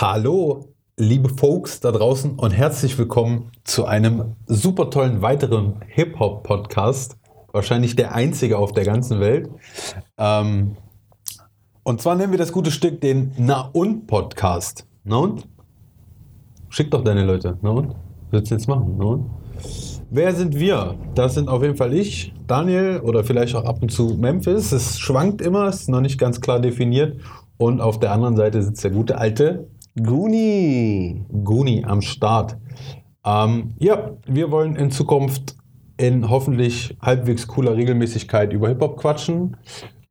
Hallo, liebe Folks da draußen und herzlich willkommen zu einem super tollen weiteren Hip-Hop-Podcast. Wahrscheinlich der einzige auf der ganzen Welt. Ähm, und zwar nennen wir das gute Stück den Na und Podcast. Na und? Schick doch deine Leute. Na und? Willst du jetzt machen? Na und? Wer sind wir? Das sind auf jeden Fall ich, Daniel oder vielleicht auch ab und zu Memphis. Es schwankt immer, ist noch nicht ganz klar definiert. Und auf der anderen Seite sitzt der gute alte Guni. Guni am Start. Ähm, ja, wir wollen in Zukunft in hoffentlich halbwegs cooler Regelmäßigkeit über Hip-Hop quatschen,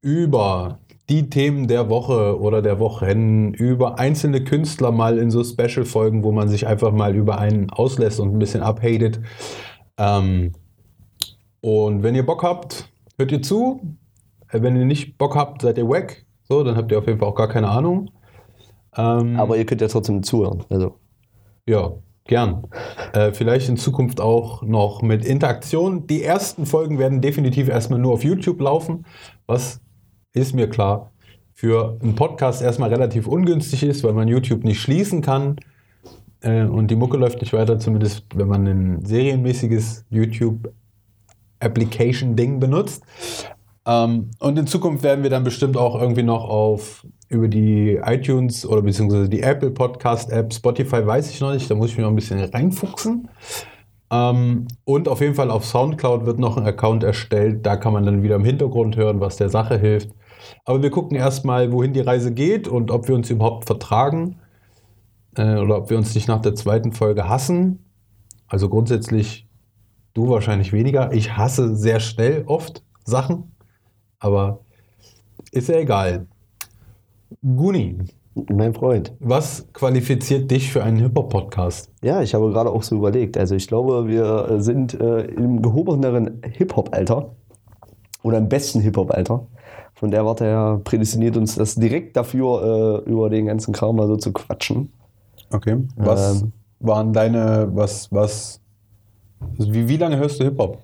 über die Themen der Woche oder der Wochen, über einzelne Künstler mal in so Special-Folgen, wo man sich einfach mal über einen auslässt und ein bisschen abhatet. Ähm, und wenn ihr Bock habt, hört ihr zu. Äh, Wenn ihr nicht Bock habt, seid ihr weg. So, dann habt ihr auf jeden Fall auch gar keine Ahnung. Ähm, Aber ihr könnt ja trotzdem zuhören. Also, ja, gern. Äh, vielleicht in Zukunft auch noch mit Interaktion. Die ersten Folgen werden definitiv erstmal nur auf YouTube laufen, was ist mir klar für einen Podcast erstmal relativ ungünstig ist, weil man YouTube nicht schließen kann äh, und die Mucke läuft nicht weiter, zumindest wenn man ein serienmäßiges YouTube Application-Ding benutzt. Ähm, und in Zukunft werden wir dann bestimmt auch irgendwie noch auf über die iTunes oder beziehungsweise die Apple Podcast App, Spotify weiß ich noch nicht, da muss ich mich noch ein bisschen reinfuchsen. Ähm, und auf jeden Fall auf Soundcloud wird noch ein Account erstellt, da kann man dann wieder im Hintergrund hören, was der Sache hilft. Aber wir gucken erstmal, wohin die Reise geht und ob wir uns überhaupt vertragen äh, oder ob wir uns nicht nach der zweiten Folge hassen. Also grundsätzlich du wahrscheinlich weniger. Ich hasse sehr schnell oft Sachen, aber ist ja egal. Guni, mein Freund. was qualifiziert dich für einen Hip-Hop-Podcast? Ja, ich habe gerade auch so überlegt. Also, ich glaube, wir sind äh, im gehobeneren Hip-Hop-Alter. Oder im besten Hip-Hop-Alter. Von der Warte her prädestiniert uns das direkt dafür, äh, über den ganzen Kram mal so zu quatschen. Okay. Was Ähm. waren deine, was, was, wie, wie lange hörst du Hip-Hop?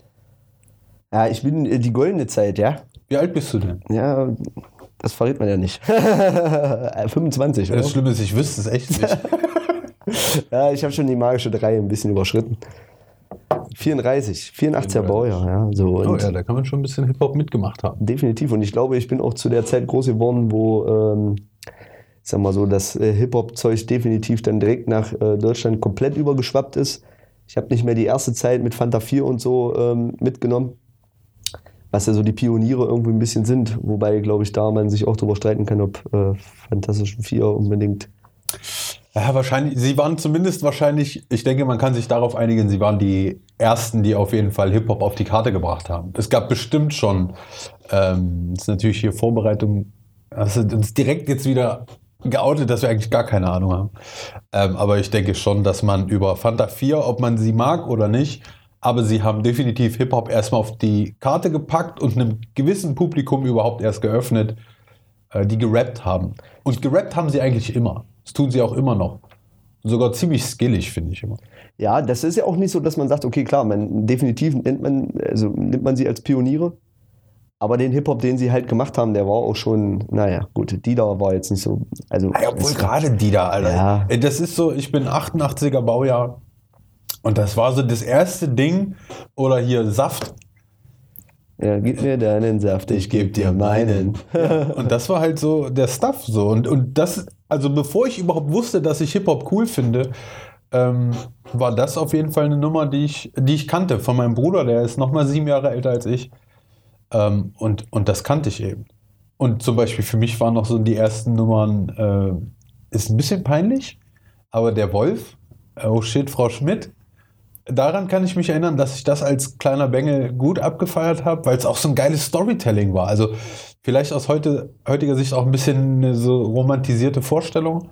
Ja, ich bin äh, die goldene Zeit, ja. Wie alt bist du denn? Ja, das verrät man ja nicht. Äh, 25, oder? Das Schlimme ist, ich wüsste es echt nicht. Ja, ich habe schon die magische 3 ein bisschen überschritten. 34, 84er Baujahr, ja. So, oh ja, da kann man schon ein bisschen Hip-Hop mitgemacht haben. Definitiv. Und ich glaube, ich bin auch zu der Zeit groß geworden, wo, ähm, ich sag mal so, das äh, Hip-Hop-Zeug definitiv dann direkt nach äh, Deutschland komplett übergeschwappt ist. Ich habe nicht mehr die erste Zeit mit Fanta 4 und so ähm, mitgenommen, was ja so die Pioniere irgendwie ein bisschen sind. Wobei, glaube ich, da man sich auch darüber streiten kann, ob äh, Fantastischen 4 unbedingt. Ja, wahrscheinlich, sie waren zumindest wahrscheinlich, ich denke, man kann sich darauf einigen, sie waren die ersten, die auf jeden Fall Hip-Hop auf die Karte gebracht haben. Es gab bestimmt schon, ähm, ist natürlich hier Vorbereitung, das ist uns direkt jetzt wieder geoutet, dass wir eigentlich gar keine Ahnung haben. Ähm, aber ich denke schon, dass man über Fanta 4, ob man sie mag oder nicht, aber sie haben definitiv Hip-Hop erstmal auf die Karte gepackt und einem gewissen Publikum überhaupt erst geöffnet, äh, die gerappt haben. Und gerappt haben sie eigentlich immer. Das tun sie auch immer noch. Sogar ziemlich skillig, finde ich immer. Ja, das ist ja auch nicht so, dass man sagt, okay, klar, man, definitiv nennt man, also nimmt man sie als Pioniere. Aber den Hip-Hop, den sie halt gemacht haben, der war auch schon, naja, gut, Dida war jetzt nicht so. Also, Ja, obwohl gerade die da, Alter. Ja. Das ist so, ich bin 88er Baujahr und das war so das erste Ding. Oder hier Saft. Ja, gib mir deinen Saft, ich geb dir meinen. Und das war halt so der Stuff so. Und, und das, also bevor ich überhaupt wusste, dass ich Hip-Hop cool finde, ähm, war das auf jeden Fall eine Nummer, die ich, die ich kannte von meinem Bruder, der ist nochmal sieben Jahre älter als ich. Ähm, und, und das kannte ich eben. Und zum Beispiel für mich waren noch so die ersten Nummern, äh, ist ein bisschen peinlich, aber der Wolf, äh, oh shit, Frau Schmidt, daran kann ich mich erinnern, dass ich das als kleiner Bengel gut abgefeiert habe, weil es auch so ein geiles Storytelling war. Also vielleicht aus heute, heutiger Sicht auch ein bisschen eine so romantisierte Vorstellung,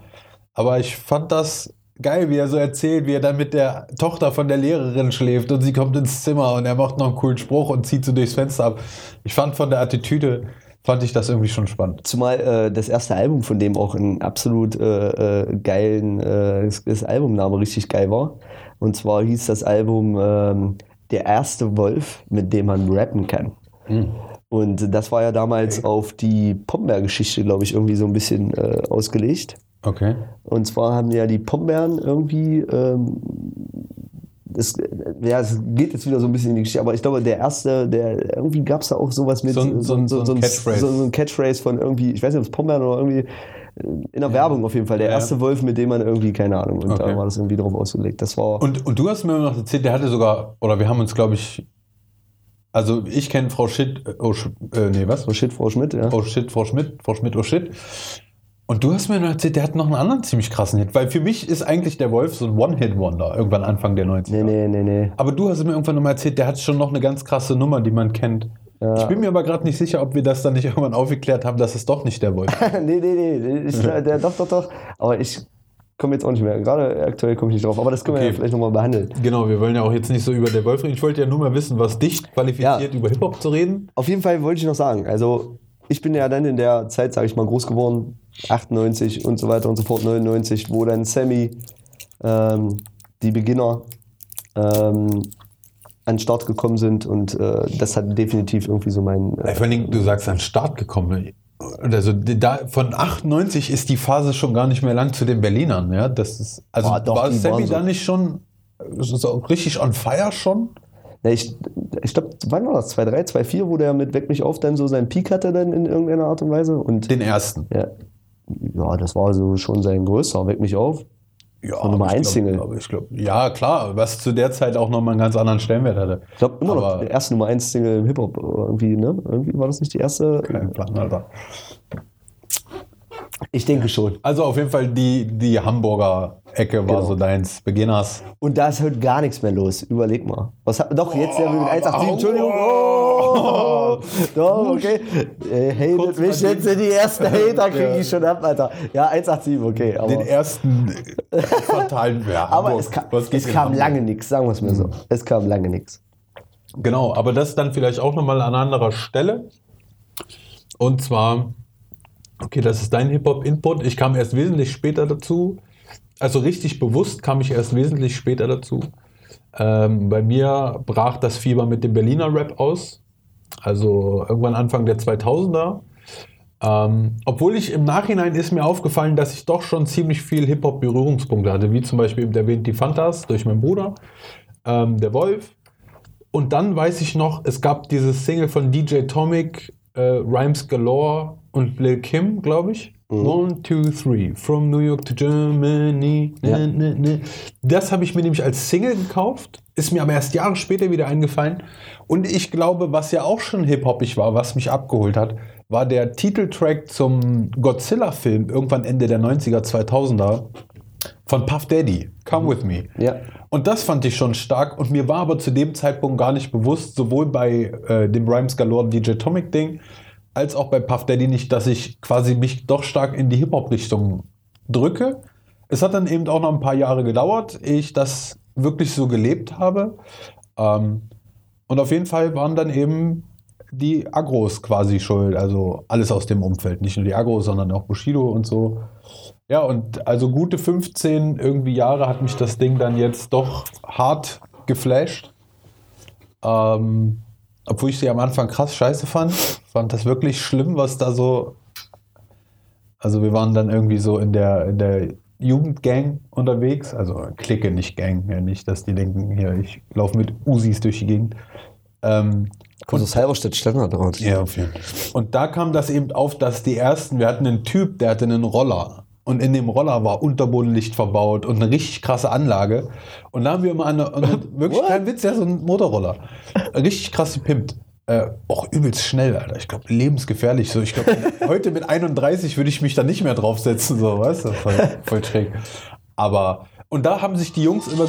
aber ich fand das geil, wie er so erzählt, wie er dann mit der Tochter von der Lehrerin schläft und sie kommt ins Zimmer und er macht noch einen coolen Spruch und zieht so durchs Fenster ab. Ich fand von der Attitüde, fand ich das irgendwie schon spannend. Zumal äh, das erste Album von dem auch ein absolut äh, äh, geilen, äh, das Albumname richtig geil war. Und zwar hieß das Album ähm, Der erste Wolf, mit dem man rappen kann. Und das war ja damals auf die Pombeer-Geschichte, glaube ich, irgendwie so ein bisschen äh, ausgelegt. Okay. Und zwar haben ja die Pombeeren irgendwie, ähm, das, ja, es geht jetzt wieder so ein bisschen in die Geschichte, aber ich glaube, der erste, der irgendwie gab es da auch sowas mit So ein- so ein- so ein Catchphrase. so, so ein Catchphrase von irgendwie, ich weiß nicht, ob es Pombeeren oder irgendwie in der Werbung auf jeden Fall. Der Ja. erste Wolf, mit dem man irgendwie, keine Ahnung, und Okay. da war das irgendwie drauf ausgelegt. Das war. Und, und du hast mir noch erzählt, der hatte sogar, oder wir haben uns, glaube ich, also ich kenne Frau Schitt, äh, oh, äh, nee, was? oh shit, Frau Schmidt, ja. Oh shit, Frau Schmidt, Frau Schmidt, oh shit. Und du hast mir noch erzählt, der hat noch einen anderen ziemlich krassen Hit, weil für mich ist eigentlich der Wolf so ein One-Hit-Wonder, irgendwann Anfang der 90er. Nee, nee, nee, nee. Aber du hast mir irgendwann noch mal erzählt, der hat schon noch eine ganz krasse Nummer, die man kennt. Ich bin mir aber gerade nicht sicher, ob wir das dann nicht irgendwann aufgeklärt haben, dass es doch nicht der Wolf ist. nee, nee, nee. Ich, der, doch, doch, doch. Aber ich komme jetzt auch nicht mehr. Gerade aktuell komme ich nicht drauf. Aber das können wir Okay. ja vielleicht nochmal behandeln. Genau, wir wollen ja auch jetzt nicht so über der Wolf reden. Ich wollte ja nur mal wissen, was dich qualifiziert, Ja. über Hip-Hop zu reden. Auf jeden Fall wollte ich noch sagen, also ich bin ja dann in der Zeit, sage ich mal, groß geworden, 98 und so weiter und so fort, 99, wo dann Sammy, ähm, die Beginner, ähm, an den Start gekommen sind und äh, das hat definitiv irgendwie so mein... Äh, Vor allen Dingen, du sagst an den Start gekommen. Also da, von 98 ist die Phase schon gar nicht mehr lang zu den Berlinern. Ja? Das ist, also Boah, doch, war Sammy so- da nicht schon so richtig on fire schon? na, ich ich glaube, wann war das? 2-3, 2-4, wo der mit Weck mich auf dann so seinen Peak hatte dann in irgendeiner Art und Weise und Den ersten. ja, ja, das war so schon sein größter, Weck mich auf. Ja, Von Nummer aber ich eins glaub- Single. aber ich glaub, ja, klar, was zu der Zeit auch nochmal einen ganz anderen Stellenwert hatte. Ich glaube immer noch Aber- der erste Nummer 1 Single im Hip-Hop irgendwie, ne? Irgendwie war das nicht die erste? Kein Plan, Alter. Ich denke schon. Also auf jeden Fall die, die Hamburger Ecke war Genau. so deins Beginners. Und da ist heute gar nichts mehr los. Überleg mal. Was hat, doch, jetzt der mit 187, au, Entschuldigung. oh. Oh, doch, okay. Äh, hatet mich jetzt in die ersten Hater kriege Ja. ich schon ab, Alter. Ja, 187, okay. Aber, Den ersten fatalen ja, aber es, kam, geht es kam lange nichts, sagen wir es mir so. Es kam lange nichts. Genau, aber das dann vielleicht auch nochmal an anderer Stelle. Und zwar, okay, das ist dein Hip-Hop-Input. Ich kam erst wesentlich später dazu. Also richtig bewusst kam ich erst wesentlich später dazu. Ähm, bei mir brach das Fieber mit dem Berliner Rap aus. Also irgendwann Anfang der 2000er. Ähm, obwohl ich im Nachhinein ist mir aufgefallen, dass ich doch schon ziemlich viel Hip-Hop-Berührungspunkte hatte, wie zum Beispiel eben erwähnt die Fantas durch meinen Bruder, ähm, der Wolf. Und dann weiß ich noch, es gab dieses Single von DJ Tomic, äh, Rhymes Galore und Lil Kim, glaube ich. One, two, three, from New York to Germany. Ja. Ne, ne, ne. Das habe ich mir nämlich als Single gekauft, ist mir aber erst Jahre später wieder eingefallen. Und ich glaube, was ja auch schon hip-hoppig war, was mich abgeholt hat, war der Titeltrack zum Godzilla-Film irgendwann Ende der 90er, 2000er von Puff Daddy, Come With Me. Ja. Und das fand ich schon stark und mir war aber zu dem Zeitpunkt gar nicht bewusst, sowohl bei äh, dem Rhymes Galore DJ Tomic Ding, als auch bei Puff Daddy nicht, dass ich quasi mich doch stark in die Hip-Hop-Richtung drücke. Es hat dann eben auch noch ein paar Jahre gedauert, ehe ich das wirklich so gelebt habe. Ähm, und auf jeden Fall waren dann eben die Agros quasi schuld, also alles aus dem Umfeld. Nicht nur die Agros, sondern auch Bushido und so. Ja, und also gute 15 irgendwie Jahre hat mich das Ding dann jetzt doch hart geflasht. Ähm, obwohl ich sie am Anfang krass scheiße fand. Fand das wirklich schlimm, was da so. Also wir waren dann irgendwie so in der, in der Jugendgang unterwegs. Also Clique, nicht Gang. Ja, nicht, dass die denken, hier, ich laufe mit Usis durch die Gegend. Ähm, Kommt aus Halberstadt Standard raus. ja, auf jeden Fall. Und da kam das eben auf, dass die ersten, wir hatten einen Typ, der hatte einen Roller. Und in dem Roller war Unterbodenlicht verbaut und eine richtig krasse Anlage. Und da haben wir immer eine, eine wirklich kein Witz, der so ein Motorroller. Richtig krass gepimpt. Äh, auch übelst schnell, Alter. Ich glaube, lebensgefährlich. So, ich glaube, heute mit 31 würde ich mich da nicht mehr draufsetzen, so, weißt du? Voll, voll schräg. Aber, und da haben sich die Jungs immer.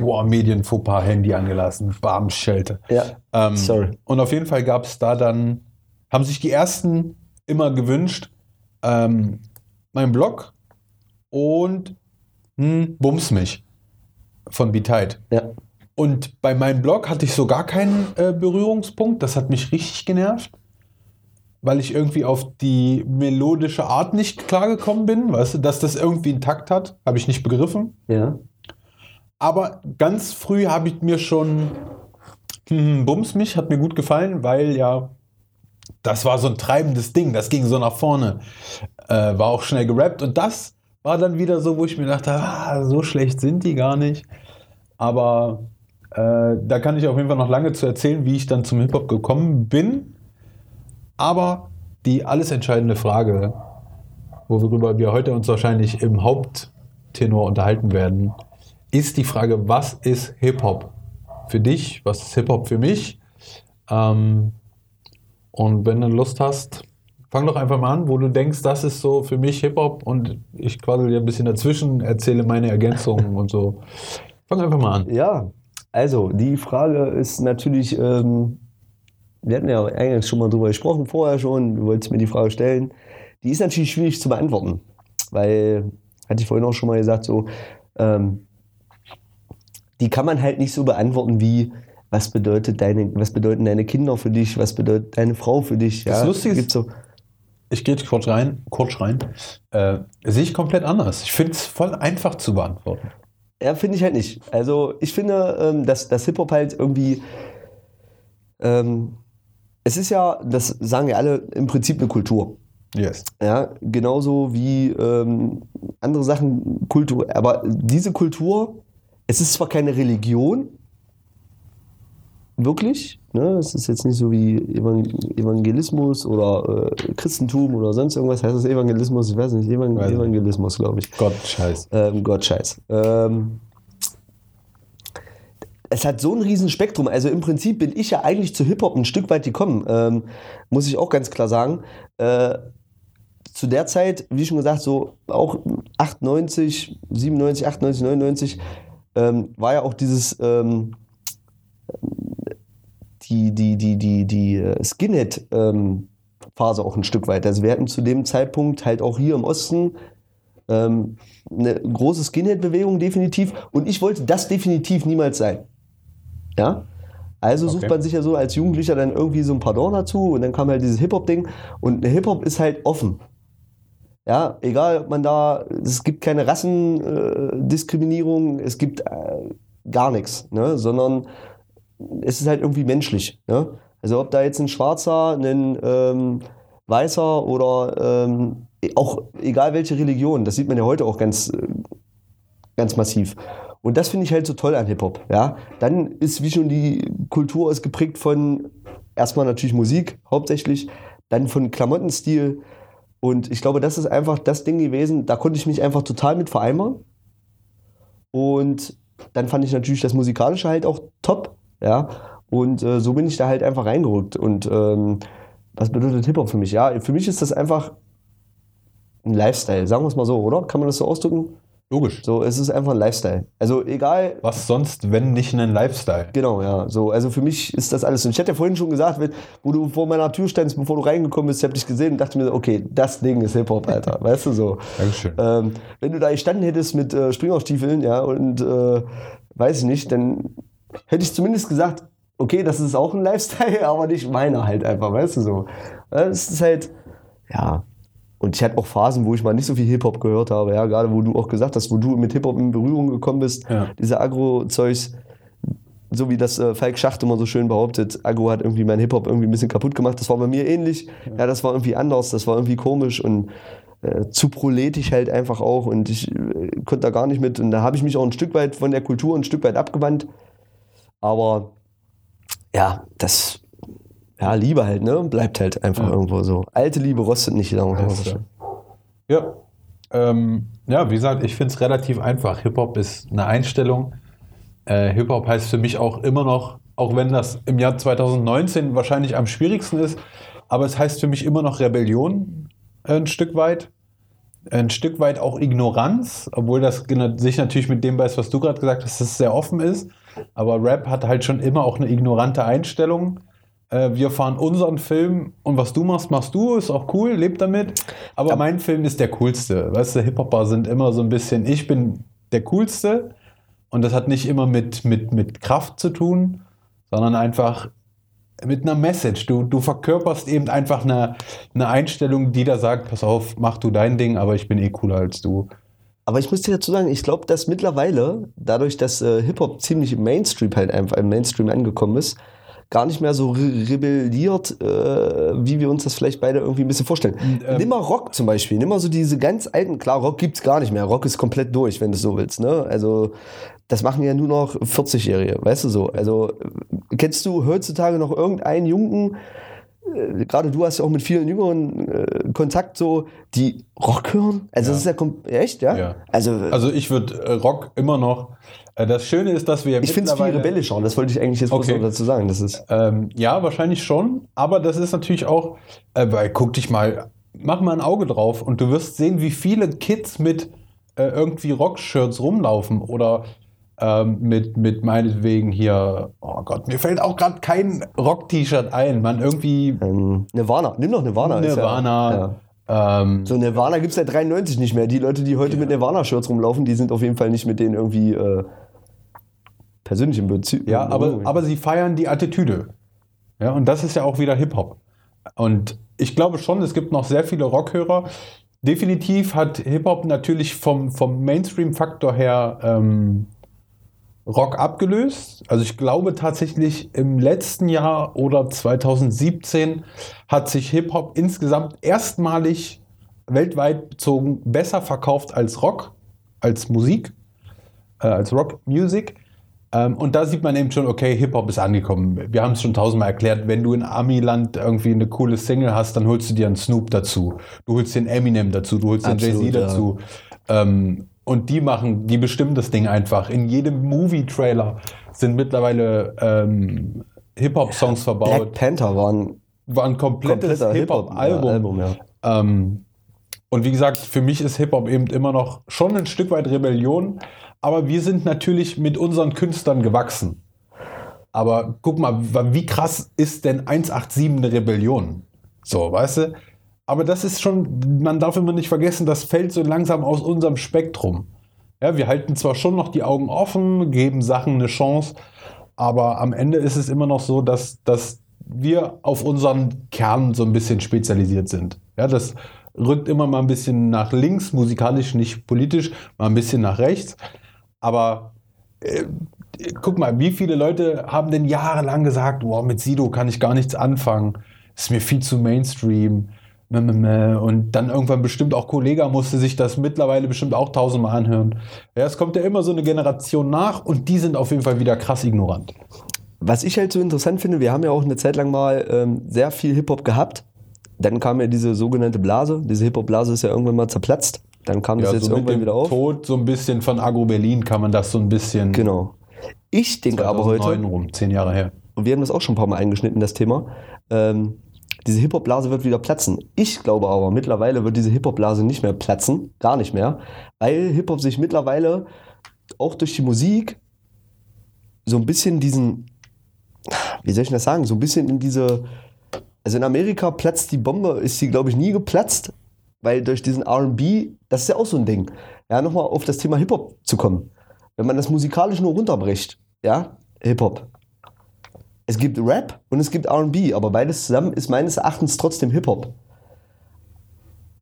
Boah, Medienfauxpas, Handy angelassen, bam, Schelte. Ja. Ähm, Sorry. Und auf jeden Fall gab es da dann, haben sich die ersten immer gewünscht, ähm, mein Blog und hm, Bums mich von Beteid. Ja. Und bei meinem Blog hatte ich so gar keinen äh, Berührungspunkt. Das hat mich richtig genervt, weil ich irgendwie auf die melodische Art nicht klargekommen bin. Weißt du, dass das irgendwie einen Takt hat, habe ich nicht begriffen. Ja. Aber ganz früh habe ich mir schon hm, Bums mich, hat mir gut gefallen, weil ja das war so ein treibendes Ding, das ging so nach vorne. Äh, war auch schnell gerappt und das war dann wieder so, wo ich mir dachte, ah, so schlecht sind die gar nicht. Aber äh, da kann ich auf jeden Fall noch lange zu erzählen, wie ich dann zum Hip-Hop gekommen bin. Aber die alles entscheidende Frage, worüber wir heute uns wahrscheinlich im Haupttenor unterhalten werden, ist die Frage, was ist Hip-Hop für dich? Was ist Hip-Hop für mich? Ähm, und wenn du Lust hast, fang doch einfach mal an, wo du denkst, das ist so für mich Hip-Hop und ich quassel dir ein bisschen dazwischen, erzähle meine Ergänzungen und so. Fang einfach mal an. Ja, also die Frage ist natürlich, ähm, wir hatten ja eigentlich schon mal drüber gesprochen, vorher schon, du wolltest mir die Frage stellen. Die ist natürlich schwierig zu beantworten, weil, hatte ich vorhin auch schon mal gesagt, so, ähm, die kann man halt nicht so beantworten wie, was bedeutet deine, was bedeuten deine Kinder für dich, was bedeutet deine Frau für dich. Das ja, Lustige ist- so, Ich gehe jetzt kurz rein, kurz rein. Äh, sehe ich komplett anders. Ich finde es voll einfach zu beantworten. Ja, finde ich halt nicht. Also ich finde, ähm, dass, dass Hip-Hop halt irgendwie. Ähm, es ist ja, das sagen ja alle, im Prinzip eine Kultur. Yes. Ja, genauso wie ähm, andere Sachen Kultur. Aber diese Kultur, es ist zwar keine Religion, wirklich. Ne? Es ist jetzt nicht so wie Evan- Evangelismus oder äh, Christentum oder sonst irgendwas. Heißt das Evangelismus? Ich weiß nicht. Evan Weiß nicht. Evangelismus, glaube ich. Gott, scheiß. Ähm, Gott scheiß. Ähm, es hat so ein riesen Spektrum. Also im Prinzip bin ich ja eigentlich zu Hip-Hop ein Stück weit gekommen, ähm, muss ich auch ganz klar sagen. Äh, zu der Zeit, wie schon gesagt, so auch 98, 97, 98, 99, ähm, war ja auch dieses ähm, die, die, die, die, die äh, Skinhead-Phase auch ein Stück weit. Also wir hatten zu dem Zeitpunkt halt auch hier im Osten ähm, eine große Skinhead-Bewegung definitiv und ich wollte das definitiv niemals sein. Ja? Also sucht Okay. man sich ja so als Jugendlicher dann irgendwie so ein Pardon dazu und dann kam halt dieses Hip-Hop-Ding und Hip-Hop ist halt offen. Ja, egal, ob man da, es gibt keine Rassendiskriminierung, äh, Diskriminierung, es gibt äh, gar nichts, ne? sondern es ist halt irgendwie menschlich. Ne? Also ob da jetzt ein Schwarzer, ein ähm, Weißer oder ähm, auch egal welche Religion, das sieht man ja heute auch ganz, ganz massiv. Und das finde ich halt so toll an Hip-Hop. Ja? Dann ist wie schon die Kultur ist geprägt von erstmal natürlich Musik hauptsächlich, dann von Klamottenstil. Und ich glaube, das ist einfach das Ding gewesen, da konnte ich mich einfach total mit vereinbaren. Und dann fand ich natürlich das Musikalische halt auch top. Ja. Und äh, so bin ich da halt einfach reingerückt. Und ähm, was bedeutet Hip-Hop für mich? Ja, für mich ist das einfach ein Lifestyle, sagen wir es mal so, oder? Kann man das so ausdrücken? Logisch. So, es ist einfach ein Lifestyle. Also egal, Was sonst, wenn nicht ein Lifestyle? Genau, ja. So, also für mich ist das alles. Und ich hatte ja vorhin schon gesagt, wo du vor meiner Tür standst, bevor du reingekommen bist, ich hab dich gesehen und dachte mir, so, okay, das Ding ist Hip-Hop, Alter. weißt du so. Dankeschön. Ähm, wenn du da gestanden hättest mit äh, Springerstiefeln, ja, und äh, weiß ich nicht, dann hätte ich zumindest gesagt, okay, das ist auch ein Lifestyle, aber nicht meiner halt einfach, weißt du so. Es ist halt, ja. Und ich hatte auch Phasen, wo ich mal nicht so viel Hip-Hop gehört habe, ja, gerade wo du auch gesagt hast, wo du mit Hip-Hop in Berührung gekommen bist, Ja. diese Agro-Zeugs, so wie das äh, Falk Schacht immer so schön behauptet, Agro hat irgendwie mein Hip-Hop irgendwie ein bisschen kaputt gemacht. Das war bei mir ähnlich. Ja, das war irgendwie anders, das war irgendwie komisch und äh, zu proletisch halt einfach auch. Und ich äh, konnte da gar nicht mit. Und da habe ich mich auch ein Stück weit von der Kultur ein Stück weit abgewandt. Aber ja, das, ja, Liebe halt, ne? Bleibt halt einfach Ja. irgendwo so. Alte Liebe rostet nicht, schön. Ja. Ähm, ja, wie gesagt, ich finde es relativ einfach. Hip-Hop ist eine Einstellung. Äh, Hip-Hop heißt für mich auch immer noch, auch wenn das im Jahr 2019 wahrscheinlich am schwierigsten ist, aber es heißt für mich immer noch Rebellion äh, ein Stück weit. Ein Stück weit auch Ignoranz, obwohl das sich natürlich mit dem beißt, was du gerade gesagt hast, dass es sehr offen ist. Aber Rap hat halt schon immer auch eine ignorante Einstellung. Äh, wir fahren unseren Film und was du machst, machst du, ist auch cool, lebt damit. Aber mein Film ist der coolste. Weißt du, Hip-Hopper sind immer so ein bisschen, ich bin der coolste und das hat nicht immer mit, mit, mit Kraft zu tun, sondern einfach mit einer Message. Du, du verkörperst eben einfach eine, eine Einstellung, die da sagt, pass auf, mach du dein Ding, aber ich bin eh cooler als du. Aber ich muss dir dazu sagen, ich glaube, dass mittlerweile, dadurch, dass äh, Hip-Hop ziemlich im Mainstream halt einfach im Mainstream angekommen ist, gar nicht mehr so re rebelliert, äh, wie wir uns das vielleicht beide irgendwie ein bisschen vorstellen. Ähm, nimm mal Rock zum Beispiel, nimm mal so diese ganz alten, klar, Rock gibt's gar nicht mehr. Rock ist komplett durch, wenn du so willst. Ne? Also das machen ja nur noch 40-Jährige, weißt du so. Also kennst du heutzutage noch irgendeinen Jungen, äh, gerade du hast ja auch mit vielen Jüngeren äh, Kontakt, so, die Rock hören? Also Ja. das ist ja kom- echt, ja? Ja. Also, Also ich würde äh, Rock immer noch. Äh, das Schöne ist, dass wir ich finde es viel rebellischer, das wollte ich eigentlich jetzt Okay. dazu sagen. Das ist, Ähm, ja, wahrscheinlich schon. Aber das ist natürlich auch, äh, weil guck dich mal, mach mal ein Auge drauf und du wirst sehen, wie viele Kids mit äh, irgendwie Rockshirts rumlaufen oder ähm, mit, mit meinetwegen hier, oh Gott, mir fällt auch gerade kein Rock-T-Shirt ein, man, irgendwie ähm, Nirvana, nimm doch Nirvana. Nirvana. Ja, ja. Ähm, So Nirvana gibt es seit 93 nicht mehr. Die Leute, die heute mit Nirvana-Shirts rumlaufen, die sind auf jeden Fall nicht mit denen irgendwie äh, persönlich im Bezug. Ja, aber, aber sie feiern die Attitüde. Ja, und das ist ja auch wieder Hip-Hop. Und ich glaube schon, es gibt noch sehr viele Rockhörer. Definitiv hat Hip-Hop natürlich vom, vom Mainstream-Faktor her ähm, Rock abgelöst. Also ich glaube tatsächlich im letzten Jahr oder 2017 hat sich Hip-Hop insgesamt erstmalig weltweit bezogen besser verkauft als Rock, als Musik, äh, als Rock-Music. Ähm, und da sieht man eben schon, okay, Hip-Hop ist angekommen. Wir haben es schon tausendmal erklärt, wenn du in Amiland irgendwie eine coole Single hast, dann holst du dir einen Snoop dazu. Du holst den Eminem dazu, du holst den Absolut, Jay-Z ja. dazu. Ähm, und die machen, die bestimmen das Ding einfach. In jedem Movie-Trailer sind mittlerweile ähm, Hip-Hop-Songs verbaut. Black Panther war ein War ein komplettes Hip-Hop-Album. Hip-Hop-Album. Ja. Ähm, und wie gesagt, für mich ist Hip-Hop eben immer noch schon ein Stück weit Rebellion, aber wir sind natürlich mit unseren Künstlern gewachsen. Aber guck mal, wie krass ist denn 187 eine Rebellion? So, weißt du? Aber das ist schon, man darf immer nicht vergessen, das fällt so langsam aus unserem Spektrum. Ja, wir halten zwar schon noch die Augen offen, geben Sachen eine Chance, aber am Ende ist es immer noch so, dass, dass wir auf unseren Kern so ein bisschen spezialisiert sind. Ja, das rückt immer mal ein bisschen nach links, musikalisch, nicht politisch, mal ein bisschen nach rechts. Aber äh, guck mal, wie viele Leute haben denn jahrelang gesagt, wow, mit Sido kann ich gar nichts anfangen, ist mir viel zu Mainstream. Mäh, mäh, mäh. Und dann irgendwann bestimmt auch Kollega musste sich das mittlerweile bestimmt auch tausendmal anhören. Ja, es kommt ja immer so eine Generation nach und die sind auf jeden Fall wieder krass ignorant. Was ich halt so interessant finde, wir haben ja auch eine Zeit lang mal ähm, sehr viel Hip-Hop gehabt. Dann kam ja diese sogenannte Blase. Diese Hip-Hop-Blase ist ja irgendwann mal zerplatzt. Dann kam das Ja, jetzt so irgendwann wieder auf. Tod so ein bisschen von Agro Berlin kann man das so ein bisschen. Genau. Ich denke aber 2009 heute, rum, zehn Jahre her. und wir haben das auch schon ein paar Mal eingeschnitten, das Thema, ähm, diese Hip-Hop-Blase wird wieder platzen. Ich glaube aber, mittlerweile wird diese Hip-Hop-Blase nicht mehr platzen, gar nicht mehr, weil Hip-Hop sich mittlerweile auch durch die Musik so ein bisschen diesen, wie soll ich das sagen, so ein bisschen in diese, also in Amerika platzt die Bombe, ist sie glaube ich nie geplatzt, weil durch diesen R&B, das ist ja auch so ein Ding, ja, nochmal auf das Thema Hip-Hop zu kommen. Wenn man das musikalisch nur runterbricht, ja, Hip-Hop. Es gibt Rap und es gibt RB, aber beides zusammen ist meines Erachtens trotzdem Hip-Hop.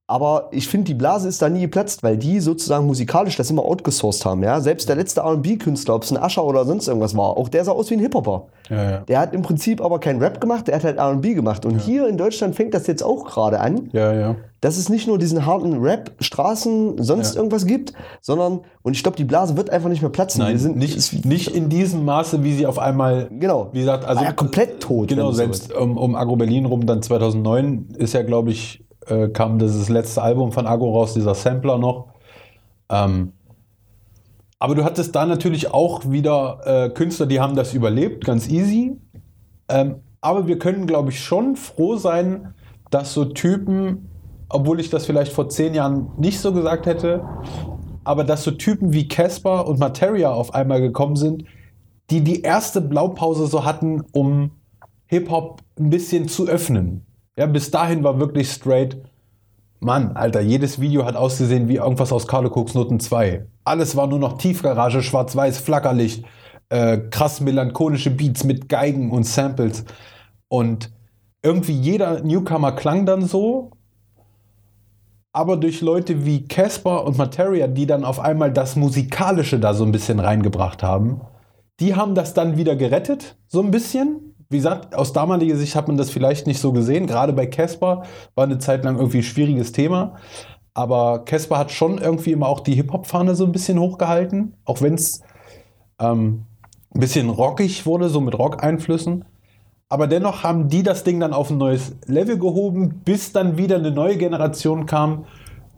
Aber ich finde, die Blase ist da nie geplatzt, weil die sozusagen musikalisch das immer outgesourced haben. Ja? Selbst der letzte RB-Künstler, ob es ein Ascher oder sonst irgendwas war, auch der sah aus wie ein Hip-Hopper. Ja, ja. Der hat im Prinzip aber kein Rap gemacht, der hat halt RB gemacht. Und hier in Deutschland fängt das jetzt auch gerade an, Ja, ja. dass es nicht nur diesen harten Rap, Straßen, sonst Ja. irgendwas gibt, sondern, und ich glaube, die Blase wird einfach nicht mehr platzen. Nein, Wir sind nicht, nicht in diesem Maße, wie sie auf einmal. Genau. Wie gesagt, also. War ja komplett tot, Genau, selbst um, um Agro Berlin rum, dann 2009 ist ja, glaube ich, äh, kam das letzte Album von Agro raus, dieser Sampler noch. Ähm, aber du hattest da natürlich auch wieder äh, Künstler, die haben das überlebt, ganz easy. Ähm, aber wir können, glaube ich, schon froh sein, dass so Typen, obwohl ich das vielleicht vor zehn Jahren nicht so gesagt hätte, aber dass so Typen wie Casper und Materia auf einmal gekommen sind, die die erste Blaupause so hatten, um Hip-Hop ein bisschen zu öffnen. Ja, bis dahin war wirklich straight, Mann, Alter, jedes Video hat ausgesehen wie irgendwas aus Carlo Cooks Noten 2. Alles war nur noch Tiefgarage, schwarz-weiß, Flackerlicht, äh, krass melancholische Beats mit Geigen und Samples. Und irgendwie jeder Newcomer klang dann so, aber durch Leute wie Casper und Materia, die dann auf einmal das Musikalische da so ein bisschen reingebracht haben, die haben das dann wieder gerettet, so ein bisschen. Wie gesagt, aus damaliger Sicht hat man das vielleicht nicht so gesehen. Gerade bei Casper war eine Zeit lang irgendwie ein schwieriges Thema. Aber Casper hat schon irgendwie immer auch die Hip-Hop-Fahne so ein bisschen hochgehalten, auch wenn es ähm, ein bisschen rockig wurde, so mit Rock-Einflüssen. Aber dennoch haben die das Ding dann auf ein neues Level gehoben, bis dann wieder eine neue Generation kam,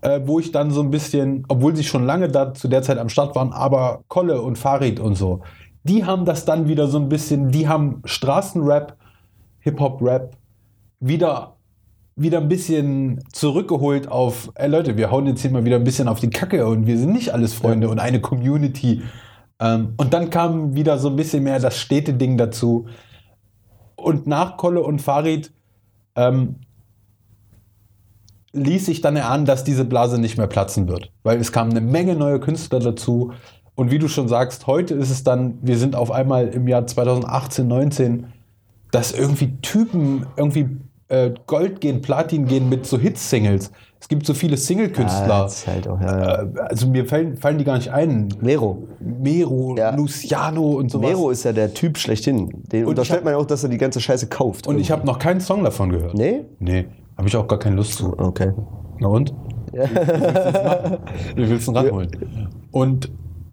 äh, wo ich dann so ein bisschen, obwohl sie schon lange da zu der Zeit am Start waren, aber Kolle und Farid und so, die haben das dann wieder so ein bisschen, die haben Straßenrap, Hip-Hop-Rap wieder wieder ein bisschen zurückgeholt auf, ey Leute, wir hauen jetzt hier mal wieder ein bisschen auf die Kacke und wir sind nicht alles Freunde ja. und eine Community. Ähm, und dann kam wieder so ein bisschen mehr das Städte-Ding dazu. Und nach Kolle und Farid ähm, ließ sich dann erahnen, dass diese Blase nicht mehr platzen wird. Weil es kamen eine Menge neue Künstler dazu. Und wie du schon sagst, heute ist es dann, wir sind auf einmal im Jahr 2018, 19, dass irgendwie Typen irgendwie äh, Gold gehen, Platin gehen mit so Hit-Singles. Es gibt so viele Single-Künstler. Ja, halt ja, äh, also mir fallen, fallen die gar nicht ein. Mero. Mero, ja. Luciano und sowas. Mero ist ja der Typ schlechthin. Den und unterstellt hab, man auch, dass er die ganze Scheiße kauft. Und irgendwie. ich habe noch keinen Song davon gehört. Nee? Nee, habe ich auch gar keine Lust zu. Okay. Na und? Ja. Wie willst du ihn ranholen? Und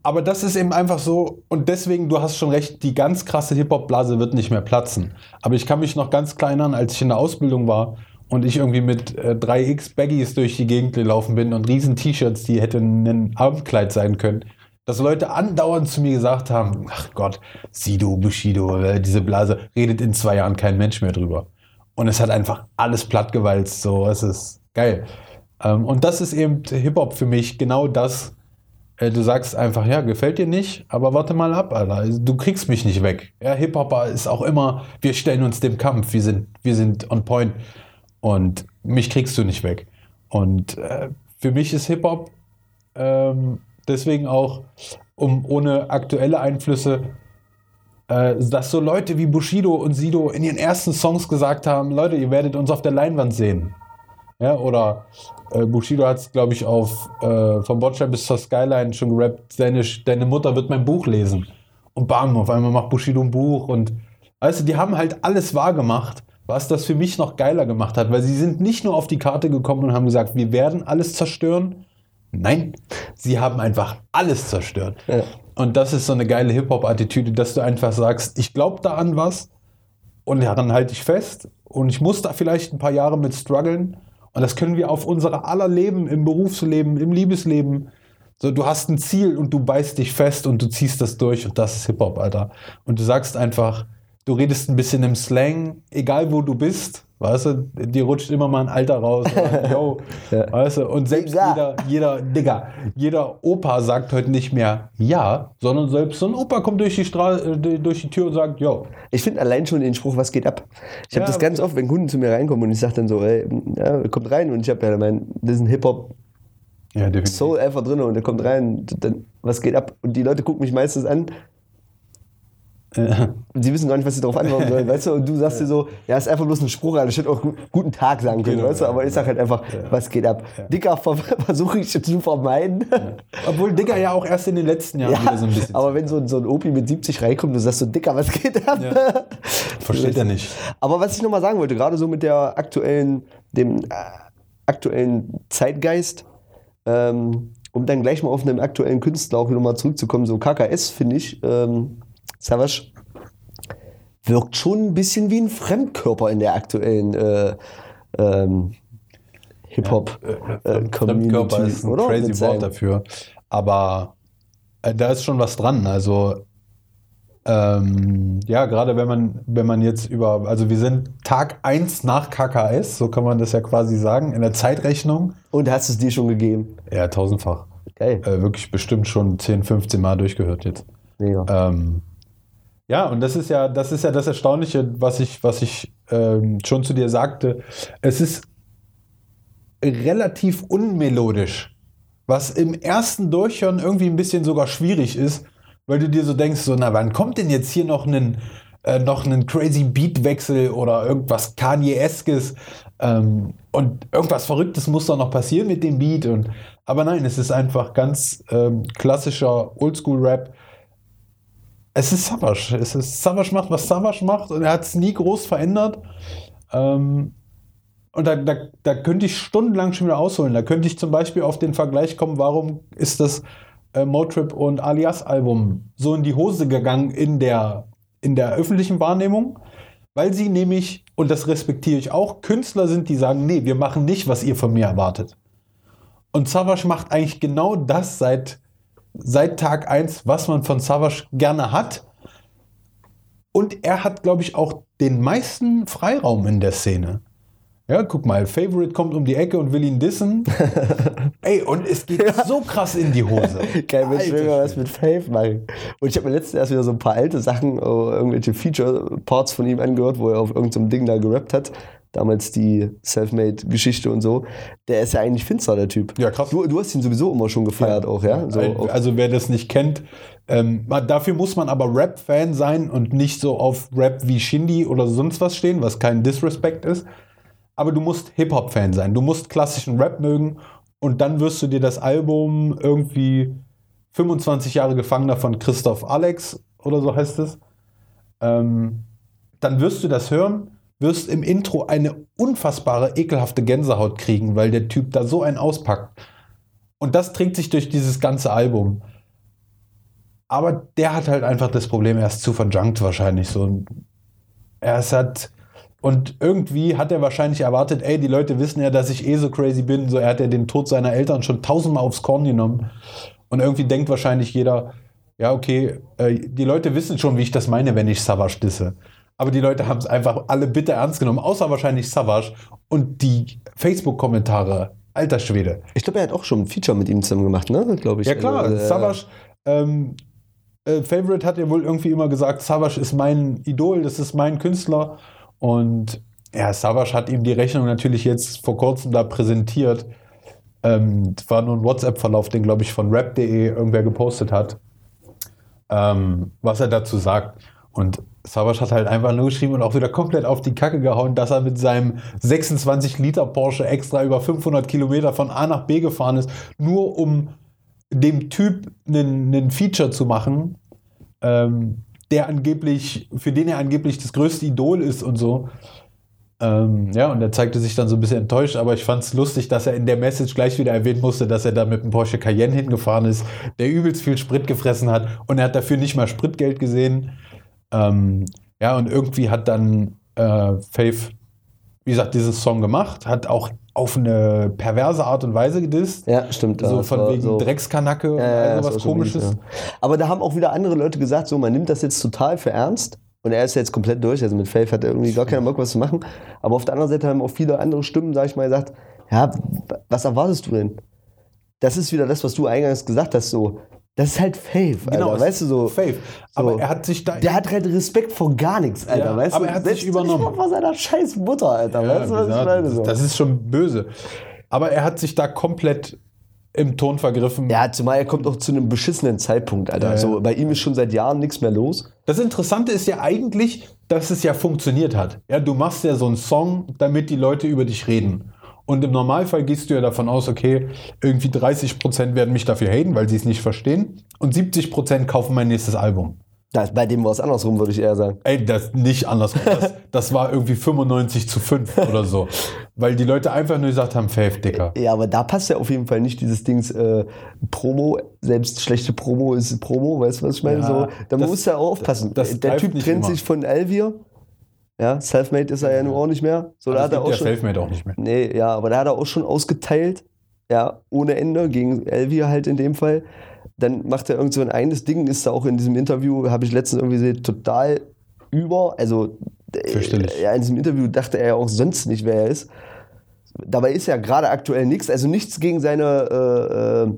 aber das ist eben einfach so, und deswegen, du hast schon recht, die ganz krasse Hip-Hop-Blase wird nicht mehr platzen. Aber ich kann mich noch ganz klein an, als ich in der Ausbildung war und ich irgendwie mit äh, 3X Baggies durch die Gegend gelaufen bin und riesen T-Shirts, die hätten ein Abendkleid sein können, dass Leute andauernd zu mir gesagt haben, ach Gott, Sido, Bushido, äh, diese Blase, redet in zwei Jahren kein Mensch mehr drüber. Und es hat einfach alles plattgewalzt, so, es ist geil. Ähm, und das ist eben Hip-Hop für mich genau das, du sagst einfach, ja, gefällt dir nicht, aber warte mal ab, Alter. Du kriegst mich nicht weg. Ja, Hip-Hopper ist auch immer, wir stellen uns dem Kampf, wir sind, wir sind on point und mich kriegst du nicht weg. Und äh, für mich ist Hip-Hop ähm, deswegen auch, um ohne aktuelle Einflüsse, äh, dass so Leute wie Bushido und Sido in ihren ersten Songs gesagt haben, Leute, ihr werdet uns auf der Leinwand sehen. Ja, oder äh, Bushido hat es, glaube ich, auf äh, vom Bordstein bis zur Skyline schon gerappt, deine, deine Mutter wird mein Buch lesen. Und bam, auf einmal macht Bushido ein Buch und weißt du, die haben halt alles wahr gemacht, was das für mich noch geiler gemacht hat, weil sie sind nicht nur auf die Karte gekommen und haben gesagt, wir werden alles zerstören. Nein, sie haben einfach alles zerstört. Ja. Und das ist so eine geile Hip-Hop-Attitüde, dass du einfach sagst, ich glaube da an was und daran halte ich fest und ich muss da vielleicht ein paar Jahre mit strugglen und das können wir auf unsere aller Leben, im Berufsleben, im Liebesleben. So, du hast ein Ziel und du beißt dich fest und du ziehst das durch und das ist Hip-Hop, Alter. Und du sagst einfach, du redest ein bisschen im Slang, egal wo du bist. Weißt du, dir rutscht immer mal ein Alter raus. Oder, yo, ja. weißt du, und selbst Digga. jeder, jeder, Digga, jeder Opa sagt heute nicht mehr ja, sondern selbst so ein Opa kommt durch die, Straße, äh, durch die Tür und sagt, yo. Ich finde allein schon den Spruch, was geht ab? Ich habe ja, das ganz oft, wenn Kunden zu mir reinkommen und ich sage dann so, ey, ja, kommt rein und ich habe ja mein, das ist ein Hip-Hop. Ja, Soul einfach drin und der kommt rein, dann, was geht ab? Und die Leute gucken mich meistens an und sie wissen gar nicht, was sie darauf antworten sollen, weißt du? Und du sagst dir so, ja, ist einfach bloß ein Spruch, ich hätte auch guten Tag sagen können, genau, weißt du? Aber ich sag halt einfach, ja. was geht ab? Ja. Dicker versuche ich zu vermeiden. Ja. Obwohl Dicker ja auch erst in den letzten Jahren wieder so ein bisschen. Aber wenn so, ein, so ein Opi mit 70 reinkommt, du sagst so, Dicker, was geht ab? Versteht er nicht. Aber was ich nochmal sagen wollte, gerade so mit der aktuellen, dem äh, aktuellen Zeitgeist, ähm, um dann gleich mal auf einen aktuellen Künstler auch nochmal zurückzukommen, so KKS, finde ich, ähm, Savage wirkt schon ein bisschen wie ein Fremdkörper in der aktuellen äh, ähm, Hip-Hop-Community. Ja, äh, Fremdkörper ist ein oder? crazy Wort dafür. Aber äh, da ist schon was dran. Also ähm, ja, gerade wenn man, wenn man jetzt über, also wir sind Tag 1 nach KKS, so kann man das ja quasi sagen, in der Zeitrechnung. Und hast es dir schon gegeben? Ja, tausendfach. Geil. Äh, wirklich bestimmt schon 10, 15 Mal durchgehört jetzt. Mega. Ähm, ja, und das ist ja, das ist ja das Erstaunliche, was ich, was ich ähm, schon zu dir sagte. Es ist relativ unmelodisch, was im ersten Durchhören irgendwie ein bisschen sogar schwierig ist, weil du dir so denkst, so, na, wann kommt denn jetzt hier noch ein, äh, noch ein crazy Beatwechsel oder irgendwas Kanye-eskes ähm, und irgendwas Verrücktes muss doch noch passieren mit dem Beat. Und, aber nein, es ist einfach ganz ähm, klassischer Oldschool-Rap Es ist Savage. Es ist Savage macht, was Savage macht und er hat es nie groß verändert. Ähm, und da, da, da könnte ich stundenlang schon wieder ausholen. Da könnte ich zum Beispiel auf den Vergleich kommen, warum ist das äh, Motrip und Alias Album so in die Hose gegangen in der, in der öffentlichen Wahrnehmung? Weil sie nämlich, und das respektiere ich auch, Künstler sind, die sagen, nee, wir machen nicht, was ihr von mir erwartet. Und Savage macht eigentlich genau das seit, seit Tag 1, was man von Savage gerne hat. Und er hat, glaube ich, auch den meisten Freiraum in der Szene. Ja, guck mal, Favorite kommt um die Ecke und will ihn dissen. Ey, und es geht so krass in die Hose. Geil, Mensch, will mal was mit Fave machen. Und ich habe mir letztens erst wieder so ein paar alte Sachen, äh, irgendwelche Feature-Parts von ihm angehört, wo er auf irgendeinem Ding da gerappt hat. Damals die Selfmade-Geschichte und so. Der ist ja eigentlich finster, der Typ. Ja, krass. Du, du hast ihn sowieso immer schon gefeiert auch, ja? So auf- also wer das nicht kennt, ähm, dafür muss man aber Rap-Fan sein und nicht so auf Rap wie Shindy oder sonst was stehen, was kein Disrespect ist. Aber du musst Hip-Hop-Fan sein. Du musst klassischen Rap mögen und dann wirst du dir das Album irgendwie 25 Jahre Gefangener von Christoph Alex oder so heißt es. Ähm, dann wirst du das hören, wirst im Intro eine unfassbare, ekelhafte Gänsehaut kriegen, weil der Typ da so einen auspackt. Und das trägt sich durch dieses ganze Album. Aber der hat halt einfach das Problem, er ist zu verjunkt wahrscheinlich so. Er ist halt. Und irgendwie hat er wahrscheinlich erwartet, ey, die Leute wissen ja, dass ich eh so crazy bin. So, er hat ja den Tod seiner Eltern schon tausendmal aufs Korn genommen. Und irgendwie denkt wahrscheinlich jeder, ja, okay, äh, die Leute wissen schon, wie ich das meine, wenn ich Savage disse. Aber die Leute haben es einfach alle bitter ernst genommen, außer wahrscheinlich Savage. Und die Facebook-Kommentare, alter Schwede. ich glaube, er hat auch schon ein Feature mit ihm zusammen gemacht, ne? Glaube ich. Ja klar, Also, äh, Savage, ähm, äh, Favorite hat ja wohl irgendwie immer gesagt, Savage ist mein Idol, das ist mein Künstler. Und ja, Savage hat ihm die Rechnung natürlich jetzt vor kurzem da präsentiert. Ähm, war nur ein WhatsApp-Verlauf, den, glaube ich, von rap.de irgendwer gepostet hat, ähm, was er dazu sagt. Und Savage hat halt einfach nur geschrieben und auch wieder komplett auf die Kacke gehauen, dass er mit seinem 26 Liter Porsche extra über 500 Kilometer von A nach B gefahren ist, nur um dem Typ einen, Feature zu machen, ähm, der angeblich, für den er angeblich das größte Idol ist und so. Ähm, ja, und er zeigte sich dann so ein bisschen enttäuscht, aber ich fand es lustig, dass er in der Message gleich wieder erwähnen musste, dass er da mit dem Porsche Cayenne hingefahren ist, der übelst viel Sprit gefressen hat und er hat dafür nicht mal Spritgeld gesehen. Ähm, ja, und irgendwie hat dann äh, Faith, wie gesagt, diesen Song gemacht, hat auch auf eine perverse Art und Weise gedisst. Ja, stimmt. so von wegen so- Dreckskanacke Ja, ja, sowas komisches. mies, ja. Aber da haben auch wieder andere Leute gesagt, so, man nimmt das jetzt total für ernst. Und er ist jetzt komplett durch. Also mit Faith hat er irgendwie gar keinen Bock, was zu machen. Aber auf der anderen Seite haben auch viele andere Stimmen, sag ich mal, gesagt, ja, was erwartest du denn? Das ist wieder das, was du eingangs gesagt hast, so. Das ist halt Faith, Genau, Alter, weißt du, so. Faith. Aber er hat sich da. Der hat halt Respekt vor gar nichts, Alter, Ja, weißt aber du? er hat sich übernommen. mal vor seiner scheiß Mutter, Alter, Ja, weißt du, was ich meine? So. das ist schon böse. Aber er hat sich da komplett im Ton vergriffen. ja, zumal er kommt auch zu einem beschissenen Zeitpunkt, Alter. Ja. So, bei ihm ist schon seit Jahren nichts mehr los. Das Interessante ist ja eigentlich, dass es ja funktioniert hat. Ja, du machst ja so einen Song, damit die Leute über dich reden. Und im Normalfall gehst du ja davon aus, okay, irgendwie 30% werden mich dafür haten, weil sie es nicht verstehen. Und 70% kaufen mein nächstes Album. Das, bei dem war es andersrum, würde ich eher sagen. Ey, das nicht andersrum. Das, das war irgendwie 95 zu 5 oder so. Weil die Leute einfach nur gesagt haben, Faith, Dicker. Ja, aber da passt ja auf jeden Fall nicht dieses Dings äh, Promo. Selbst schlechte Promo ist Promo, weißt du, was ich meine? Ja, so, da das- muss ja auch aufpassen. das Der greift Typ trennt immer. sich von Elvier. Ja, Selfmade ist er ja nun auch nicht mehr. So, da Das hat er auch ja schon. Selfmade auch nicht mehr. Nee, ja, aber da hat er auch schon ausgeteilt. Ja, ohne Ende, gegen Elvier halt in dem Fall. Dann macht er irgend so ein eines Ding, ist da auch in diesem Interview, habe ich letztens irgendwie gesehen, total über. Also, äh, ja, in diesem Interview dachte er ja auch sonst nicht, wer er ist. Dabei ist ja gerade aktuell nichts, also nichts gegen seine, äh, äh,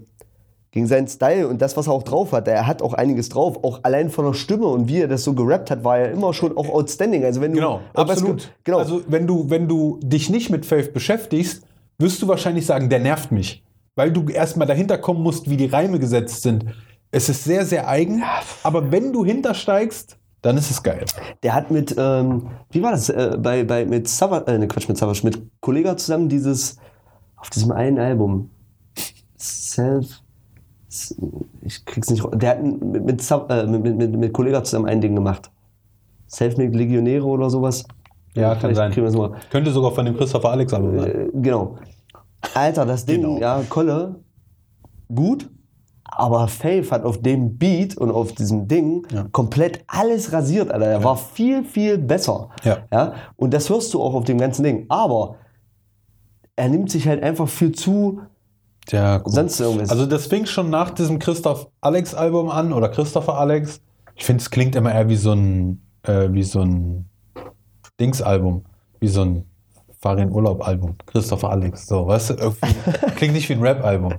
gegen seinen Style und das, was er auch drauf hat. Er hat auch einiges drauf. Auch allein von der Stimme und wie er das so gerappt hat, war er immer schon auch outstanding. Also wenn du, Genau, absolut. genau. Also wenn du, wenn du dich nicht mit Faith beschäftigst, wirst du wahrscheinlich sagen, der nervt mich. Weil du erstmal dahinter kommen musst, wie die Reime gesetzt sind. Es ist sehr, sehr eigen, aber wenn du hintersteigst, dann ist es geil. Der hat mit, ähm, wie war das, äh, bei, bei, mit Savage, äh, ne, Quatsch, mit Savage, mit Kollega zusammen dieses, auf diesem einen Album, Self, Ich krieg's nicht. Der hat mit, mit, äh, mit, mit, mit, Kollega zusammen ein Ding gemacht. Selfmade Legionäre oder sowas. Ja, kann Vielleicht sein. Könnte sogar von dem Christopher Alex Album sein. Äh, genau. Alter, das Ding, Genau. ja, Kolle, gut. Aber Faith hat auf dem Beat und auf diesem Ding Ja. komplett alles rasiert, Alter. Er war viel, viel besser. Ja. ja. Und das hörst du auch auf dem ganzen Ding. Aber er nimmt sich halt einfach viel zu Ja, gut. sonst irgendwas. Also das fing schon nach diesem Christoph Alex Album an oder Christopher Alex. Ich finde, es klingt immer eher wie so ein äh, wie so ein Dings-Album, wie so ein Farin Urlaub Album. Christopher Alex, so, weißt du, irgendwie klingt nicht wie ein Rap-Album.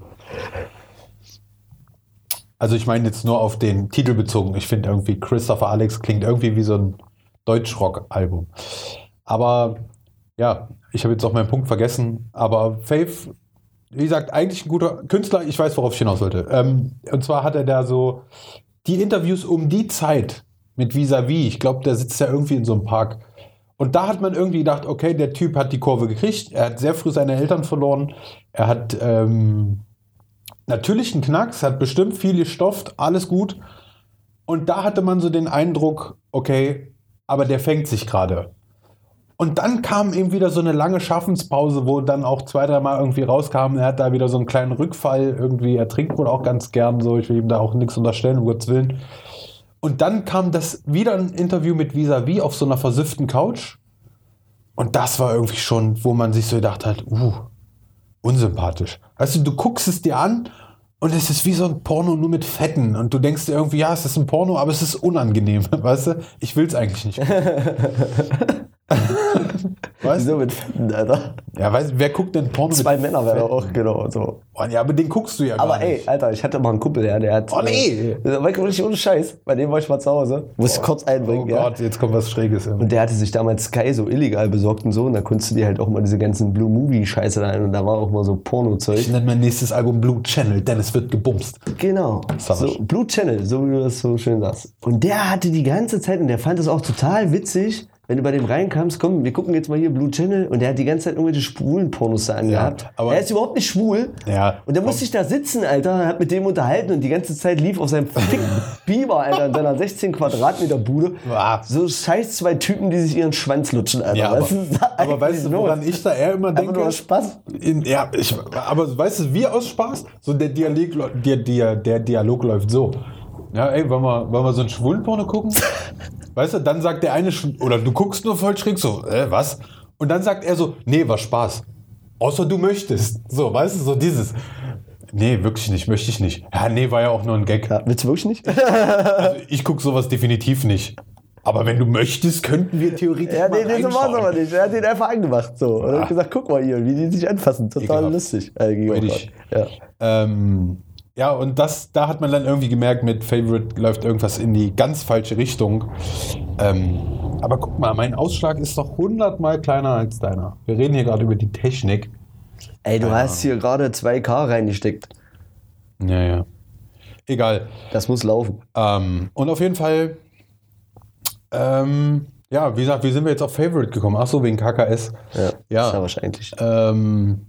Also ich meine jetzt nur auf den Titel bezogen. Ich finde irgendwie Christopher Alex klingt irgendwie wie so ein Deutschrock-Album. Aber ja, ich habe jetzt auch meinen Punkt vergessen. Aber Faith, wie gesagt, eigentlich ein guter Künstler. Ich weiß, worauf ich hinaus wollte. Ähm, und zwar hat er da so die Interviews um die Zeit mit Vis-a-vis. Ich glaube, der sitzt ja irgendwie in so einem Park. Und da hat man irgendwie gedacht, okay, der Typ hat die Kurve gekriegt. Er hat sehr früh seine Eltern verloren. Er hat ähm, natürlich einen Knacks, hat bestimmt viel gestofft, alles gut. Und da hatte man so den Eindruck, okay, aber der fängt sich gerade. Und dann kam eben wieder so eine lange Schaffenspause, wo dann auch zwei, dreimal irgendwie rauskam, er hat da wieder so einen kleinen Rückfall irgendwie, er trinkt wohl auch ganz gern so, ich will ihm da auch nichts unterstellen, um Gottes Willen. Und dann kam das wieder ein Interview mit Vis-a-vis auf so einer versifften Couch. Und das war irgendwie schon, wo man sich so gedacht hat, uh, unsympathisch. Weißt du, du guckst es dir an und es ist wie so ein Porno nur mit Fetten. Und du denkst dir irgendwie, ja, es ist ein Porno, aber es ist unangenehm. Weißt du, ich will es eigentlich nicht. weißt du? Wieso mit Fetten, Alter? Ja, weißt, du, wer guckt denn Porno Zwei Männer wäre auch, genau. So. Oh, ja, aber den guckst du ja Aber gar ey, nicht. Alter, ich hatte mal einen Kumpel, der, der hat. Oh, nee. Äh, war wirklich ohne Scheiß. Bei dem war ich mal zu Hause. Muss ich kurz Oh einbringen, ja. Gott, jetzt kommt was Schräges. Und der hatte sich damals Sky so illegal besorgt und so. Und da konntest du dir halt auch mal diese ganzen Blue Movie-Scheiße da ein. Und da war auch mal so Porno-Zeug. Ich nenne mein nächstes Album Blue Channel, denn es wird gebumst. Genau. So, Blue Channel, so wie du das so schön sagst. Und der hatte die ganze Zeit, und der fand es auch total witzig, wenn du bei dem reinkamst, komm, wir gucken jetzt mal hier Blue Channel, und der hat die ganze Zeit irgendwelche schwulen Pornos da angehabt. aber- er ist überhaupt nicht schwul. Ja, Und der musste sich da sitzen, Alter, hat mit dem unterhalten und die ganze Zeit lief auf seinem Fick Biber, Alter, in seiner 16 Quadratmeter Bude. So scheiß zwei Typen, die sich ihren Schwanz lutschen, Alter. Ja, aber, aber weißt du, woran los? ich da eher immer denke? nur aus Spaß. In, ja, ich, aber weißt du, wie aus Spaß? So der Dialog, der, der, der Dialog läuft so. Ja, ey, wollen wir, wollen wir so einen schwulen Porno gucken? weißt du, dann sagt der eine, schon- oder du guckst nur voll schräg so, äh, was? Und dann sagt er so, nee, war Spaß. Außer du möchtest. So, weißt du, so dieses. Nee, wirklich nicht, möchte ich nicht. Ja, nee, war ja auch nur ein Gag. Ja, willst du wirklich nicht? Also ich gucke sowas definitiv nicht. Aber wenn du möchtest, könnten wir theoretisch Ja, mal nee, nee, so war es aber nicht. Er hat den einfach angemacht. So. Und Ah. hat gesagt, guck mal hier, wie die sich anfassen. Total Ekelhaft. lustig. Äh. Ja. Ähm, ja, und das, da hat man dann irgendwie gemerkt, mit Favorite läuft irgendwas in die ganz falsche Richtung. Ähm, aber guck mal, mein Ausschlag ist doch hundertmal kleiner als deiner. Wir reden hier gerade über die Technik. Ey, du hast hier gerade 2K reingesteckt. Ja, ja. Egal. Das muss laufen. Ähm, und auf jeden Fall, ähm, ja, wie gesagt, wie sind wir jetzt auf Favorite gekommen? Ach so, wegen KKS. Ja, Ja. Ist ja wahrscheinlich. Ähm,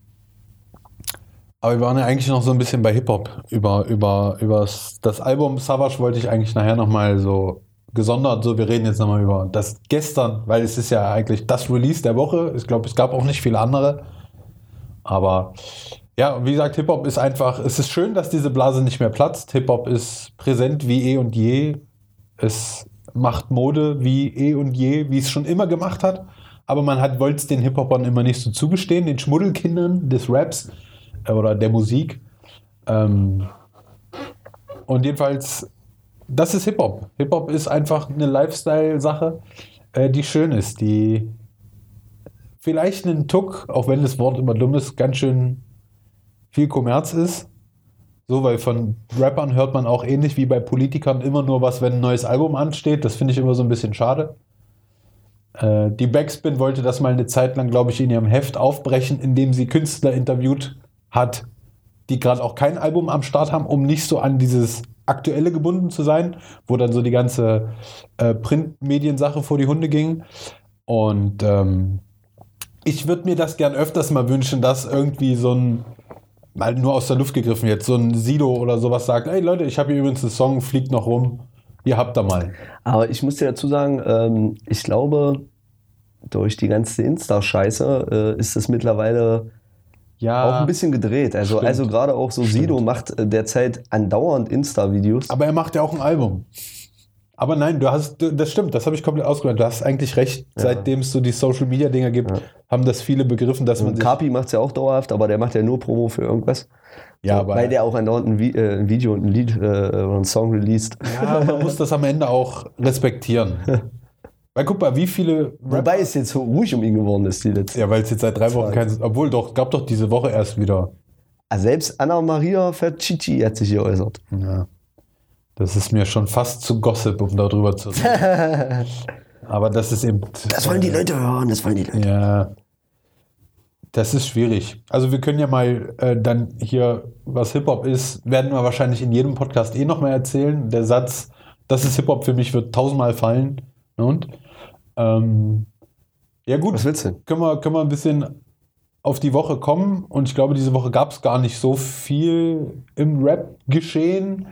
aber wir waren ja eigentlich noch so ein bisschen bei Hip-Hop. Über, über, über das Album Savage wollte ich eigentlich nachher nochmal so gesondert, so wir reden jetzt nochmal über das gestern, weil es ist ja eigentlich das Release der Woche. Ich glaube, es gab auch nicht viele andere. Aber ja, wie gesagt, Hip-Hop ist einfach, es ist schön, dass diese Blase nicht mehr platzt. Hip-Hop ist präsent wie eh und je. Es macht Mode wie eh und je, wie es schon immer gemacht hat. Aber man hat wollte es den Hip-Hopern immer nicht so zugestehen, den Schmuddelkindern des Raps oder der Musik. Ähm, und jedenfalls, das ist Hip-Hop. Hip-Hop ist einfach eine Lifestyle-Sache, äh, die schön ist, die vielleicht einen Tuck, auch wenn das Wort immer dumm ist, ganz schön viel Kommerz ist. So, weil von Rappern hört man auch ähnlich wie bei Politikern immer nur was, wenn ein neues Album ansteht. Das finde ich immer so ein bisschen schade. Äh, die Backspin wollte das mal eine Zeit lang, glaube ich, in ihrem Heft aufbrechen, indem sie Künstler interviewt hat, die gerade auch kein Album am Start haben, um nicht so an dieses Aktuelle gebunden zu sein, wo dann so die ganze äh, Printmediensache vor die Hunde ging. Und ähm, ich würde mir das gern öfters mal wünschen, dass irgendwie so ein mal nur aus der Luft gegriffen jetzt, so ein Sido oder sowas sagt, ey Leute, ich habe hier übrigens einen Song, fliegt noch rum, ihr habt da mal. Aber ich muss dir dazu sagen, ähm, ich glaube, durch die ganze Insta-Scheiße äh, ist es mittlerweile Ja, auch ein bisschen gedreht. Also, Stimmt. also gerade auch so Sido macht äh, derzeit andauernd Insta-Videos. aber er macht ja auch ein Album. Aber nein, du hast, du, das stimmt, das habe ich komplett ausgehört. Du hast eigentlich recht, seitdem es so die Social Media Dinger gibt, haben das viele begriffen, dass man Und. Kapi macht es ja auch dauerhaft, aber der macht ja nur Promo für irgendwas. ja, So, aber weil der auch andauernd ein, Vi äh, ein Video und ein Lied äh, oder einen Song released. ja, man muss das am Ende auch respektieren. Weil guck mal, wie viele Wobei es jetzt so ruhig um ihn geworden ist, die letzte. Ja, weil es jetzt seit drei Wochen kein. Obwohl doch, gab doch diese Woche erst wieder. Ah, Selbst Anna Maria Fercici hat sich geäußert. Ja. Das ist mir schon fast zu Gossip, um darüber zu reden. Aber das ist eben. Das wollen die Leute hören, das wollen die Leute. Ja. Das ist schwierig. Also wir können ja mal äh, dann hier, was Hip-Hop ist, werden wir wahrscheinlich in jedem Podcast eh nochmal erzählen. Der Satz, das ist Hip-Hop für mich, wird tausendmal fallen. Und? Ähm, ja gut, Was willst du können wir, können wir ein bisschen auf die Woche kommen. Und ich glaube, diese Woche gab es gar nicht so viel im Rap geschehen.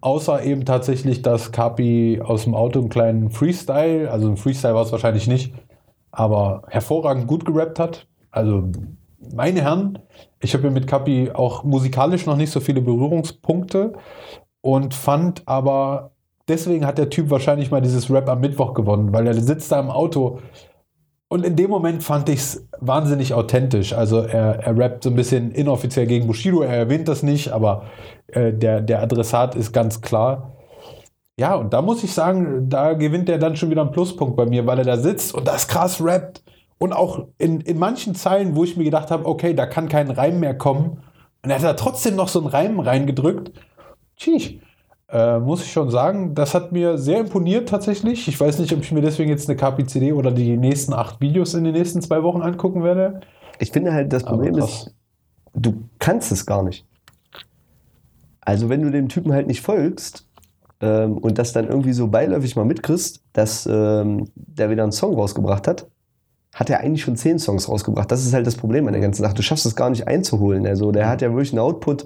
Außer eben tatsächlich, dass Kapi aus dem Auto einen kleinen Freestyle, also ein Freestyle war es wahrscheinlich nicht, aber hervorragend gut gerappt hat. Also, meine Herren, ich habe ja mit Kapi auch musikalisch noch nicht so viele Berührungspunkte und fand aber, deswegen hat der Typ wahrscheinlich mal dieses Rap am Mittwoch gewonnen, weil er sitzt da im Auto und in dem Moment fand ich es wahnsinnig authentisch. Also er, er rappt so ein bisschen inoffiziell gegen Bushido, er erwähnt das nicht, aber äh, der, der Adressat ist ganz klar. Ja, und da muss ich sagen, da gewinnt er dann schon wieder einen Pluspunkt bei mir, weil er da sitzt und das krass rappt. Und auch in, in manchen Zeilen, wo ich mir gedacht habe, okay, da kann kein Reim mehr kommen. Und er hat da trotzdem noch so einen Reim reingedrückt. Tschich. Äh, muss ich schon sagen, das hat mir sehr imponiert tatsächlich. Ich weiß nicht, ob ich mir deswegen jetzt eine KPCD oder die nächsten acht Videos in den nächsten zwei Wochen angucken werde. Ich finde halt, das Problem ist, du kannst es gar nicht. Also wenn du dem Typen halt nicht folgst ähm, und das dann irgendwie so beiläufig mal mitkriegst, dass ähm, der wieder einen Song rausgebracht hat, hat er eigentlich schon zehn Songs rausgebracht. Das ist halt das Problem an der ganzen Sache. Du schaffst es gar nicht einzuholen. Also der hat ja wirklich einen Output.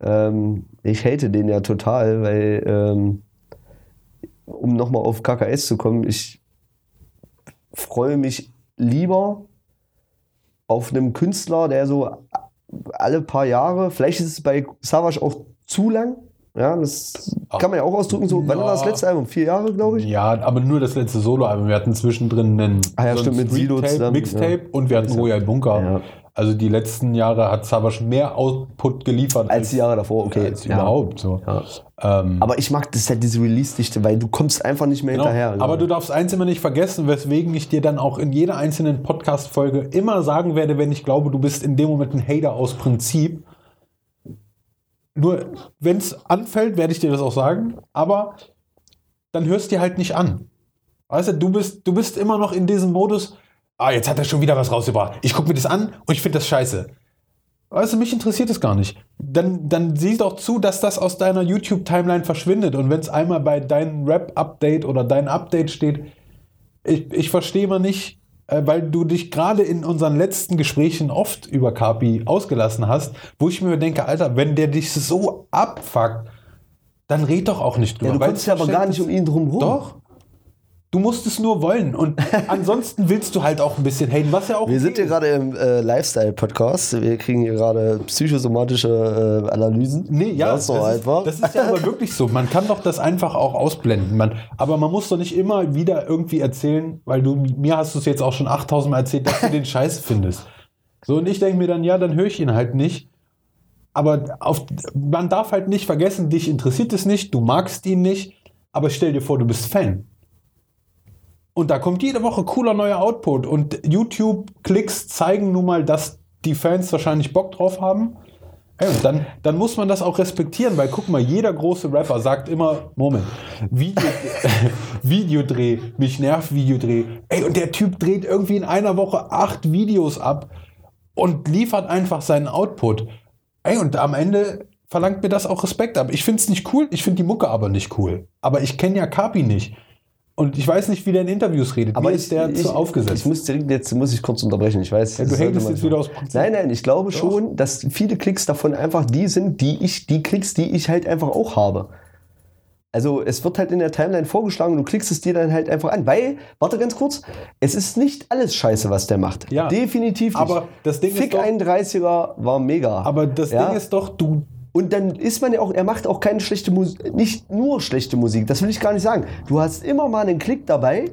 Ähm, ich hate den ja total, weil ähm, um nochmal auf KKS zu kommen, ich freue mich lieber auf einem Künstler, der so alle paar Jahre, vielleicht ist es bei Savage auch zu lang, ja, das kann man ja auch ausdrücken, so, wann war das Ja. letzte Album? Vier Jahre, glaube ich? Ja, aber nur das letzte Soloalbum. Wir hatten zwischendrin einen Ah ja, so ein mit zusammen, Mixtape ja. und wir hatten Royal Bunker. Also die letzten Jahre hat Savage mehr Output geliefert Als die Jahre davor, okay. als Ja. überhaupt. So. Ja. Ähm, Aber ich mag das halt diese Release-Dichte, weil du kommst einfach nicht mehr Genau, hinterher. aber du darfst eins immer nicht vergessen, weswegen ich dir dann auch in jeder einzelnen Podcast-Folge immer sagen werde, wenn ich glaube, du bist in dem Moment ein Hater aus Prinzip. Nur, wenn es anfällt, werde ich dir das auch sagen, aber dann hörst dir halt nicht an. Weißt du, du bist, du bist immer noch in diesem Modus, ah, jetzt hat er schon wieder was rausgebracht. Ich gucke mir das an und ich finde das scheiße. Weißt du, mich interessiert es gar nicht. Dann, dann sieh doch zu, dass das aus deiner YouTube-Timeline verschwindet. Und wenn es einmal bei deinem Rap-Update oder dein Update steht, ich, ich verstehe mal nicht, äh, weil du dich gerade in unseren letzten Gesprächen oft über Kapi ausgelassen hast, wo ich mir denke, Alter, wenn der dich so abfuckt, dann red doch auch nicht drüber. ja, du kommst ja aber gar nicht um ihn drum rum. Doch. Du musst es nur wollen. Und ansonsten willst du halt auch ein bisschen haten, was ja auch. Wir okay sind hier ist. gerade im äh, Lifestyle-Podcast. Wir kriegen hier gerade psychosomatische äh, Analysen. Nee, ja, das ist das, einfach. Ist, das ist ja aber wirklich so. Man kann doch das einfach auch ausblenden. Man, aber man muss doch nicht immer wieder irgendwie erzählen, weil du mir hast du es jetzt auch schon 8000 Mal erzählt, dass du den Scheiß findest. So, und ich denke mir dann, ja, dann höre ich ihn halt nicht. Aber auf, man darf halt nicht vergessen, dich interessiert es nicht, du magst ihn nicht, aber stell dir vor, du bist Fan. Und da kommt jede Woche cooler neuer Output. Und YouTube-Klicks zeigen nun mal, dass die Fans wahrscheinlich Bock drauf haben. Ey, und dann, dann muss man das auch respektieren, weil guck mal, jeder große Rapper sagt immer, Moment, Video, Videodreh, mich nervt Videodreh. Ey, und der Typ dreht irgendwie in einer Woche acht Videos ab und liefert einfach seinen Output. Ey, und am Ende verlangt mir das auch Respekt ab. Ich finde es nicht cool, ich finde die Mucke aber nicht cool. Aber ich kenne ja Kapi nicht. Und ich weiß nicht, wie der in Interviews redet. Aber Mir ist der ich, zu aufgesetzt. Ich muss direkt, jetzt muss ich kurz unterbrechen. Ich weiß. Ja, du hängst jetzt wieder aus Prinzip. Nein, nein, ich glaube schon, dass viele Klicks davon einfach die sind, die ich, die Klicks, die ich halt einfach auch habe. Also es wird halt in der Timeline vorgeschlagen und du klickst es dir dann halt einfach an. Weil, warte ganz kurz, es ist nicht alles scheiße, was der macht. Ja. Definitiv nicht. Aber das Ding ist Fick doch- 31er war mega. Aber das Ja? Ding ist doch, du. Und dann ist man ja auch, er macht auch keine schlechte Musik, nicht nur schlechte Musik, das will ich gar nicht sagen. Du hast immer mal einen Klick dabei,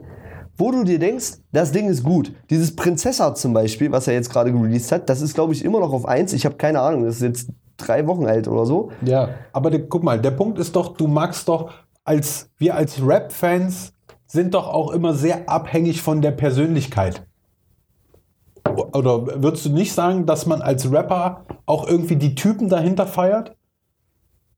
wo du dir denkst, das Ding ist gut. Dieses Prinzessa zum Beispiel, was er jetzt gerade released hat, das ist, glaube ich, immer noch auf 1. Ich habe keine Ahnung, das ist jetzt drei Wochen alt oder so. Ja. Aber der, guck mal, der Punkt ist doch, du magst doch, als wir als Rap-Fans sind doch auch immer sehr abhängig von der Persönlichkeit. Oder würdest du nicht sagen, dass man als Rapper auch irgendwie die Typen dahinter feiert?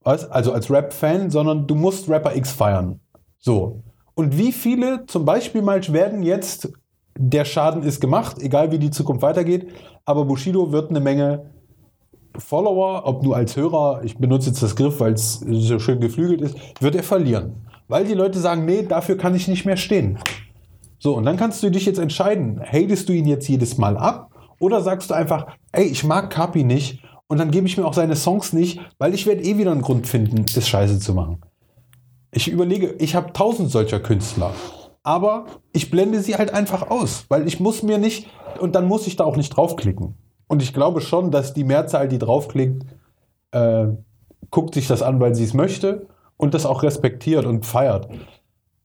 Weißt? Also als Rap-Fan, sondern du musst Rapper X feiern. So. Und wie viele zum Beispiel mal werden jetzt, der Schaden ist gemacht, egal wie die Zukunft weitergeht, aber Bushido wird eine Menge Follower, ob nur als Hörer, ich benutze jetzt das Griff, weil es so schön geflügelt ist, wird er verlieren. Weil die Leute sagen, nee, dafür kann ich nicht mehr stehen. So, und dann kannst du dich jetzt entscheiden, hatest du ihn jetzt jedes Mal ab oder sagst du einfach, ey, ich mag Kapi nicht und dann gebe ich mir auch seine Songs nicht, weil ich werde eh wieder einen Grund finden, das scheiße zu machen. Ich überlege, ich habe tausend solcher Künstler, aber ich blende sie halt einfach aus, weil ich muss mir nicht, und dann muss ich da auch nicht draufklicken. Und ich glaube schon, dass die Mehrzahl, die draufklickt, äh, guckt sich das an, weil sie es möchte und das auch respektiert und feiert.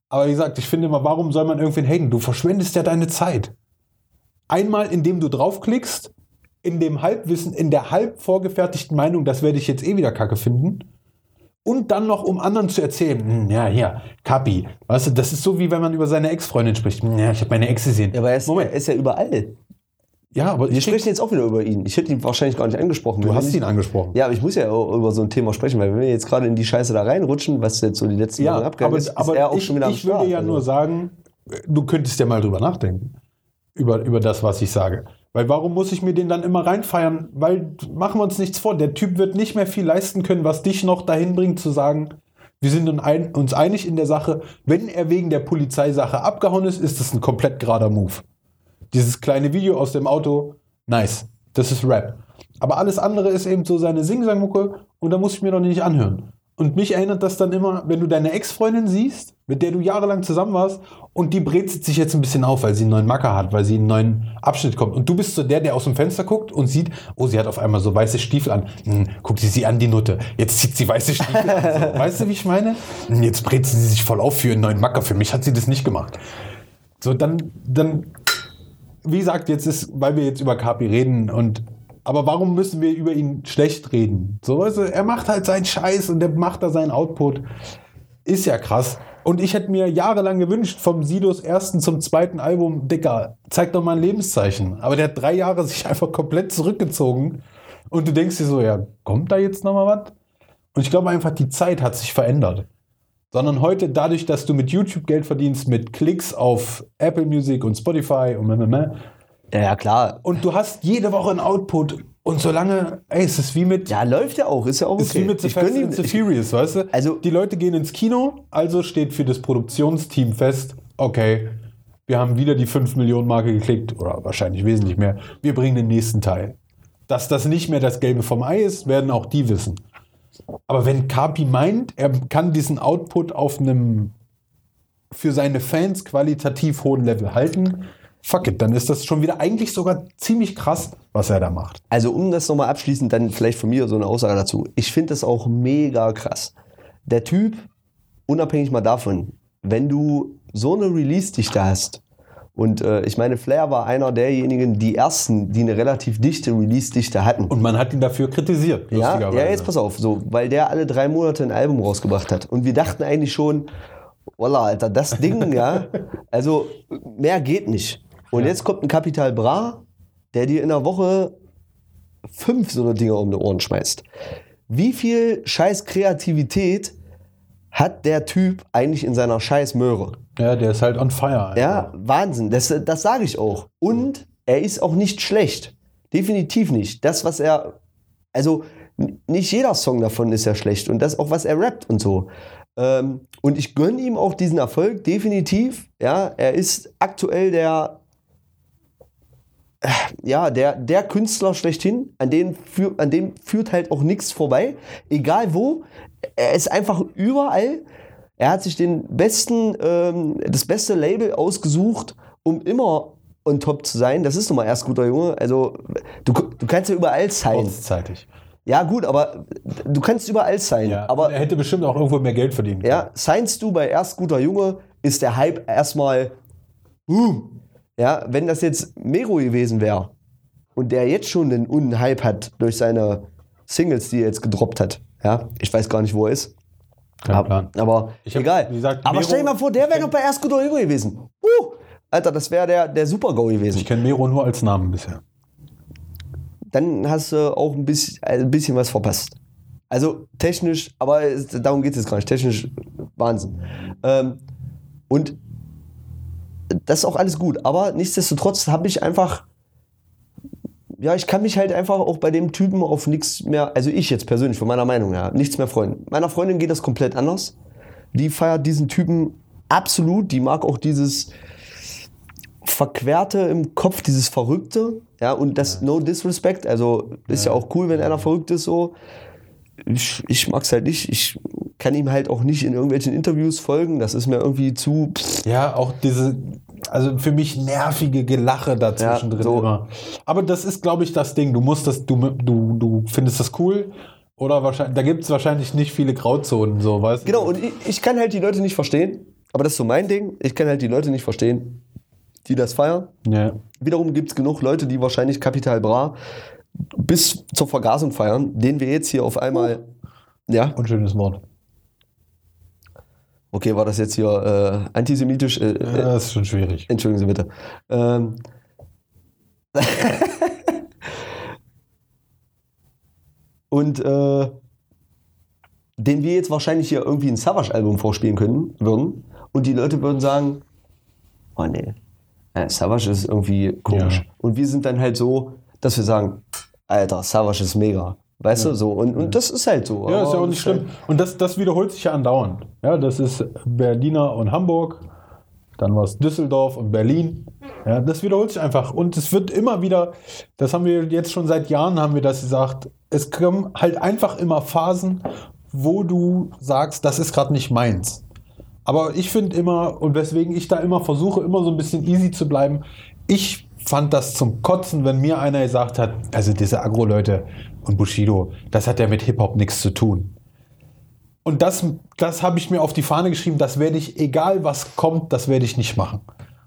Aber wie gesagt, ich finde immer, warum soll man irgendwen haten? Du verschwendest ja deine Zeit. Einmal, indem du draufklickst, in dem Halbwissen, in der halb vorgefertigten Meinung, das werde ich jetzt eh wieder kacke finden. Und dann noch, um anderen zu erzählen, hm, ja, hier, Kapi, weißt du, das ist so wie wenn man über seine Ex-Freundin spricht. Hm, Ja, ich habe meine Ex gesehen. Ja, aber er ist, Moment, er ist ja überall. Ja, aber Wir sprechen jetzt auch wieder über ihn. Ich hätte ihn wahrscheinlich gar nicht angesprochen. du hast ihn angesprochen. Ja, aber ich muss ja auch über so ein Thema sprechen, weil wenn wir jetzt gerade in die Scheiße da reinrutschen, was jetzt so die letzten Ja, Wochen abgegangen aber, ist, ist aber er auch ich, schon wieder am ich Start. ja Also, nur sagen, du könntest ja mal drüber nachdenken. Über, über das, was ich sage. Weil warum muss ich mir den dann immer reinfeiern? Weil, machen wir uns nichts vor, der Typ wird nicht mehr viel leisten können, was dich noch dahin bringt zu sagen, wir sind uns einig in der Sache, wenn er wegen der Polizeisache abgehauen ist, ist das ein komplett gerader Move. Dieses kleine Video aus dem Auto, nice. Das ist Rap. Aber alles andere ist eben so seine Sing-Sang-Mucke und da muss ich mir doch nicht anhören. Und mich erinnert das dann immer, wenn du deine Ex-Freundin siehst, mit der du jahrelang zusammen warst und die brezelt sich jetzt ein bisschen auf, weil sie einen neuen Macker hat, weil sie einen neuen Abschnitt kommt. Und du bist so der, der aus dem Fenster guckt und sieht, oh, sie hat auf einmal so weiße Stiefel an. Hm, guckt sie sie an, die Nutte. Jetzt zieht sie weiße Stiefel an. So. Weißt du, wie ich meine? Hm, Jetzt brezelt sie sich voll auf für einen neuen Macker. Für mich hat sie das nicht gemacht. So, dann, dann wie gesagt, jetzt ist, weil wir jetzt über Kapi reden und aber warum müssen wir über ihn schlecht reden? So, du, er macht halt seinen Scheiß und der macht da seinen Output. Ist ja krass. Und ich hätte mir jahrelang gewünscht, vom Sidos ersten zum zweiten Album, Dicker, zeig doch mal ein Lebenszeichen. Aber der hat drei Jahre sich einfach komplett zurückgezogen. Und du denkst dir so, ja, kommt da jetzt noch mal was? Und ich glaube einfach, die Zeit hat sich verändert. Sondern heute, dadurch, dass du mit YouTube Geld verdienst, mit Klicks auf Apple Music und Spotify und meh, ja, ja, klar. und du hast jede Woche einen Output und solange, ey, es ist wie mit, Ja, läuft ja auch. Ist ja auch ist wie okay. mit The ich Fast and the Furious, weißt du? Also- die Leute gehen ins Kino, also steht für das Produktionsteam fest, okay, wir haben wieder die 5 Millionen Marke geklickt oder wahrscheinlich wesentlich mehr. Wir bringen den nächsten Teil. Dass das nicht mehr das Gelbe vom Ei ist, werden auch die wissen. Aber wenn Kapi meint, er kann diesen Output auf einem für seine Fans qualitativ hohen Level halten, fuck it, dann ist das schon wieder eigentlich sogar ziemlich krass, was er da macht. also um das nochmal abschließend, dann vielleicht von mir so eine Aussage dazu. Ich finde das auch mega krass. Der Typ, unabhängig mal davon, wenn du so eine Release-Dichte hast, und äh, ich meine, Flair war einer derjenigen, die ersten, die eine relativ dichte Release-Dichte hatten. Und man hat ihn dafür kritisiert, Ja, lustigerweise. ja, jetzt pass auf, so, weil der alle drei Monate ein Album rausgebracht hat. Und wir dachten eigentlich schon, Wallah, Alter, das Ding, ja, also mehr geht nicht. Und jetzt kommt ein Capital Bra, der dir in der Woche fünf so eine Dinger um die Ohren schmeißt. Wie viel scheiß Kreativität hat der Typ eigentlich in seiner scheiß Möhre? Ja, der ist halt on fire. Ja, Wahnsinn. Das, das sage ich auch. Und er ist auch nicht schlecht. Definitiv nicht. Das, was er. Also, nicht jeder Song davon ist ja schlecht. Und das auch, was er rappt und so. Ähm, und ich gönne ihm auch diesen Erfolg, definitiv. Ja, er ist aktuell der, ja, der, der Künstler schlechthin, an, den führ, an dem führt halt auch nichts vorbei. Egal wo, er ist einfach überall. Er hat sich den besten, ähm, das beste Label ausgesucht, um immer on top zu sein. Das ist nun mal erst guter Junge. Also, du, du kannst ja überall sein. Kurzzeitig. Ja, gut, aber du kannst überall sein. Ja, aber er hätte bestimmt auch irgendwo mehr Geld verdienen können. ja, seinst du bei erst guter Junge, ist der Hype erstmal. Uh, ja, wenn das jetzt Mero gewesen wäre und der jetzt schon einen Unhype hat durch seine Singles, die er jetzt gedroppt hat. Ja, ich weiß gar nicht, wo er ist. Kein aber, Plan. aber Ich hab, egal. gesagt, aber Mero- stell dir mal vor, der wäre noch bei guter Junge gewesen. Uh, Alter, das wäre der, der Super-Go gewesen. Ich kenne Mero nur als Namen bisher. dann hast du auch ein bisschen, ein bisschen was verpasst. Also technisch, aber darum geht es jetzt gar nicht. Technisch Wahnsinn. Ähm, und das ist auch alles gut. Aber nichtsdestotrotz habe ich einfach, ja, ich kann mich halt einfach auch bei dem Typen auf nichts mehr, also ich jetzt persönlich, von meiner Meinung her, nichts mehr freuen. Meiner Freundin geht das komplett anders. Die feiert diesen Typen absolut. Die mag auch dieses Verquerte im Kopf, dieses Verrückte. Ja, und das No Disrespect. Also ist ja, auch cool, wenn einer verrückt ist so. Ich, ich mag es halt nicht. Ich kann ihm halt auch nicht in irgendwelchen Interviews folgen. Das ist mir irgendwie zu. Pff, Ja, auch diese, also für mich nervige Gelache dazwischen Ja, drin so. immer. Aber das ist, glaube ich, das Ding. Du musst das, du, du, du findest das cool. Oder wahrscheinlich, da gibt es wahrscheinlich nicht viele Grauzonen, so, weißt? Genau, und ich, ich kann halt die Leute nicht verstehen. Aber das ist so mein Ding. Ich kann halt die Leute nicht verstehen, die das feiern. Ja. Wiederum gibt es genug Leute, die wahrscheinlich Capital Bra bis zur Vergasung feiern, den wir jetzt hier auf einmal. Ja, Unschönes Wort. Okay, war das jetzt hier äh, antisemitisch? Äh, äh, Ja, das ist schon schwierig. Entschuldigen Sie bitte. Ähm. Und äh, den wir jetzt wahrscheinlich hier irgendwie ein Savage-Album vorspielen können, würden. Und die Leute würden sagen, oh nee, äh, Savage ist irgendwie komisch. Ja. Und wir sind dann halt so, dass wir sagen, Alter, Savage ist mega. Weißt du, so. Und, und das ist halt so. Ja, ist ja auch nicht schlimm. Und das, das wiederholt sich ja andauernd. Ja, das ist Berliner und Hamburg. Dann war es Düsseldorf und Berlin. Ja, das wiederholt sich einfach. Und es wird immer wieder, das haben wir jetzt schon seit Jahren, haben wir das gesagt, es kommen halt einfach immer Phasen, wo du sagst, das ist gerade nicht meins. Aber ich finde immer, und weswegen ich da immer versuche, immer so ein bisschen easy zu bleiben, ich fand das zum Kotzen, wenn mir einer gesagt hat, also diese Agro-Leute und Bushido, das hat ja mit Hip-Hop nichts zu tun. Und das, das habe ich mir auf die Fahne geschrieben, das werde ich, egal was kommt, das werde ich nicht machen.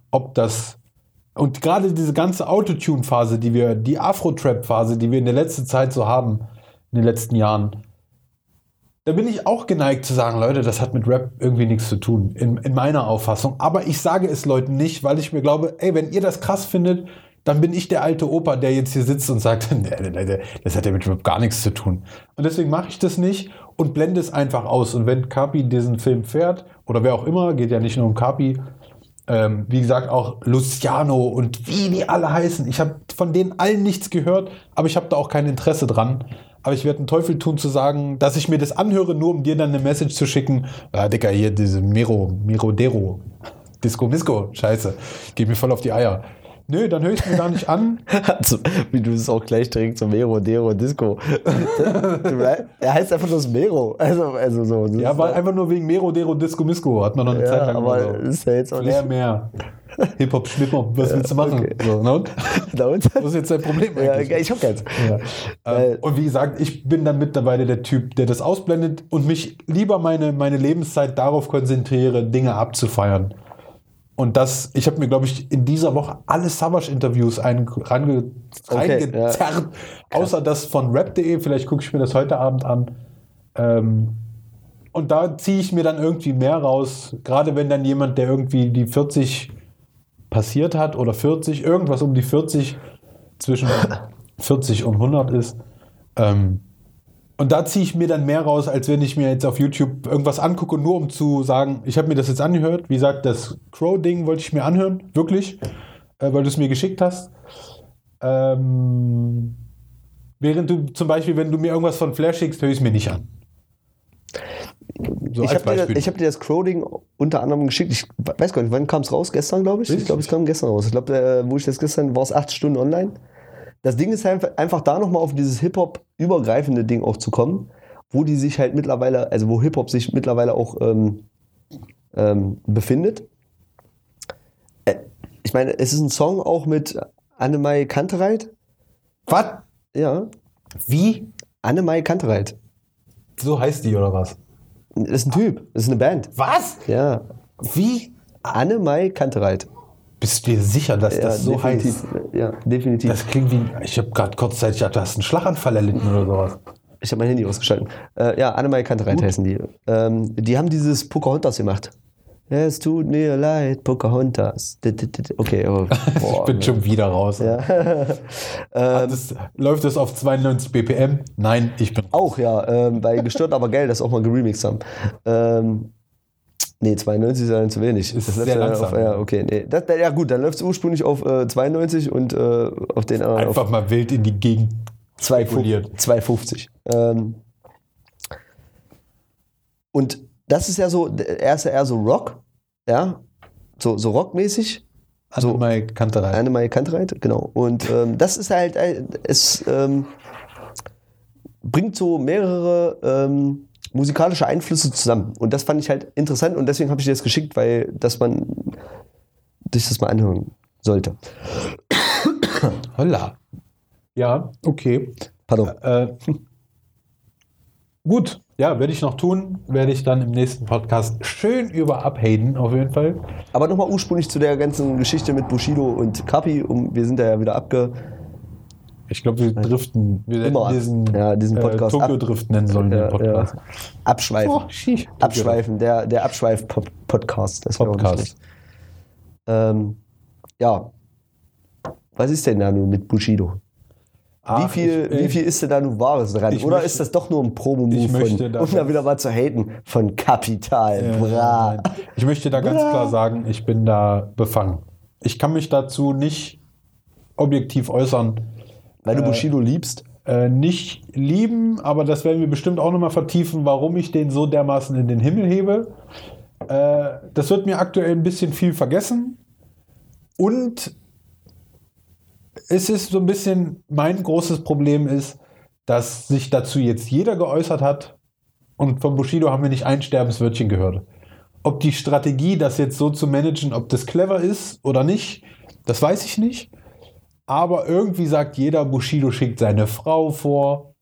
Ob das. Und gerade diese ganze Autotune-Phase, die wir, die Afro-Trap-Phase, die wir in der letzten Zeit so haben, in den letzten Jahren, da bin ich auch geneigt zu sagen, Leute, das hat mit Rap irgendwie nichts zu tun, in, in meiner Auffassung. Aber ich sage es Leuten nicht, weil ich mir glaube, ey, wenn ihr das krass findet, dann bin ich der alte Opa, der jetzt hier sitzt und sagt, nee, nee, nee, das hat ja mit Rap gar nichts zu tun. Und deswegen mache ich das nicht und blende es einfach aus. Und wenn Kapi diesen Film fährt, oder wer auch immer, geht ja nicht nur um Kapi, ähm, wie gesagt, auch Luciano und wie die alle heißen. Ich habe von denen allen nichts gehört, aber ich habe da auch kein Interesse dran. Aber ich werde einen Teufel tun zu sagen, dass ich mir das anhöre, nur um dir dann eine Message zu schicken. Ah, Dicker, hier diese Miro, Mirodero, Disco Misco, scheiße, geht mir voll auf die Eier. Nö, dann höre ich es mir gar nicht an. Also, wie du es auch gleich direkt zum Mero, Dero, Disco. er heißt einfach nur das Mero. Also, also so. Das Ja, war einfach nur wegen Merodero, Disco Misco. Hat man noch eine Zeit ja, lang aber so. ist ja jetzt auch Flair nicht. mehr. Hip-Hop, Schnipp-Hop, was willst du machen? okay. So, na und? Da und? Was ist jetzt dein Problem Ja, eigentlich? ich hab keins. Ja. Weil- Ähm, und wie gesagt, ich bin dann mittlerweile der Typ, der das ausblendet und mich lieber meine, meine Lebenszeit darauf konzentriere, Dinge abzufeiern. Und das, ich habe mir, glaube ich, in dieser Woche alle Savage-Interviews ein- range, Okay, reingezerrt, außer das von rap.de, vielleicht gucke ich mir das heute Abend an. Ähm, und da ziehe ich mir dann irgendwie mehr raus, gerade wenn dann jemand, der irgendwie die 40 passiert hat oder 40, irgendwas um die 40, zwischen 40 und 100 ist. Ähm, und da ziehe ich mir dann mehr raus, als wenn ich mir jetzt auf YouTube irgendwas angucke, nur um zu sagen, ich habe mir das jetzt angehört. Wie gesagt, das Crow-Ding wollte ich mir anhören, wirklich, äh, weil du es mir geschickt hast. Ähm, während du zum Beispiel, wenn du mir irgendwas von Flash schickst, höre ich es mir nicht an. So ich habe dir, hab dir das Crowding unter anderem geschickt. Ich weiß gar nicht, wann kam es raus? Gestern, glaube ich. Ich glaube, es kam gestern raus. Ich glaube, äh, wo ich das gestern, war es acht Stunden online. Das Ding ist halt einfach da nochmal auf dieses Hip-Hop-übergreifende Ding auch zu kommen, wo die sich halt mittlerweile, also wo Hip-Hop sich mittlerweile auch ähm, ähm, befindet. Äh, ich meine, es ist ein Song auch mit Annemai Kantereit. Was? Ja, Wie? Annemai Kantereit. So heißt die oder was? Das ist ein Typ, das ist eine Band. Was? Ja, Wie? Annemai Kantereit. Bist du dir sicher, dass Ja, das so heißt? Ja, definitiv. Das klingt wie. Ich habe gerade kurzzeitig gedacht, du hast einen Schlaganfall erlitten oder sowas. ich habe mein Handy ausgeschaltet. Äh, ja, Annemai Kantereit heißen die. Ähm, die haben dieses Pocahontas gemacht. Es tut mir leid, Pocahontas. Okay, oh, ich boah, bin schon wieder raus. ja. Hat es, läuft es auf 92 BPM? Nein, ich bin. Auch ja, ähm, bei Gestört aber geil, das auch mal geremixed haben. Ähm, nee, 92 ist ja zu wenig. Ist das sehr läuft ja langsam. Auf, ja, okay, nee. Das, ja gut, dann läuft es ursprünglich auf äh, 92 und äh, auf den anderen auf Einfach mal wild in die Gegend. 2,50. spekuliert. 2,50. Ähm, und das ist ja so, er ist ja eher so Rock, ja, so, so rockmäßig. So, mal Kanterei. Annemai Kantereit, genau. Und ähm, das ist halt, äh, es ähm, bringt so mehrere ähm, musikalische Einflüsse zusammen. Und das fand ich halt interessant und deswegen habe ich dir das geschickt, weil dass man sich das mal anhören sollte. Holla. Ja, okay. Pardon. Äh, gut, ja, werde ich noch tun. Werde ich dann im nächsten Podcast schön über abhaten, auf jeden Fall. Aber nochmal ursprünglich zu der ganzen Geschichte mit Bushido und Kapi. Um, wir sind da ja wieder abge. Ich glaube, wir driften. Wir Immer. diesen, Ja, diesen Podcast äh, Tokyo Drift nennen sollen, Ja, den Podcast. ja. Abschweifen. Oh. Abschweifen, der, der Abschweif-Podcast. Das Podcast. Ähm, ja. Was ist denn da nun mit Bushido? Ach, wie, viel, ich, äh, wie viel ist denn da nun Wahres dran? Oder möchte- ist das doch nur ein Promo-Move, ich möchte von, da um da wieder mal zu haten, von Kapital? Äh, Bra. nein. Ich möchte da ganz Bra. klar sagen, ich bin da befangen. Ich kann mich dazu nicht objektiv äußern. Weil du Bushido liebst? Äh, nicht lieben, aber das werden wir bestimmt auch nochmal vertiefen, warum ich den so dermaßen in den Himmel hebe. Äh, das wird mir aktuell ein bisschen viel vergessen. Und es ist so ein bisschen, mein großes Problem ist, dass sich dazu jetzt jeder geäußert hat und von Bushido haben wir nicht ein Sterbenswörtchen gehört. Ob die Strategie, das jetzt so zu managen, ob das clever ist oder nicht, das weiß ich nicht. Aber irgendwie sagt jeder, Bushido schickt seine Frau vor.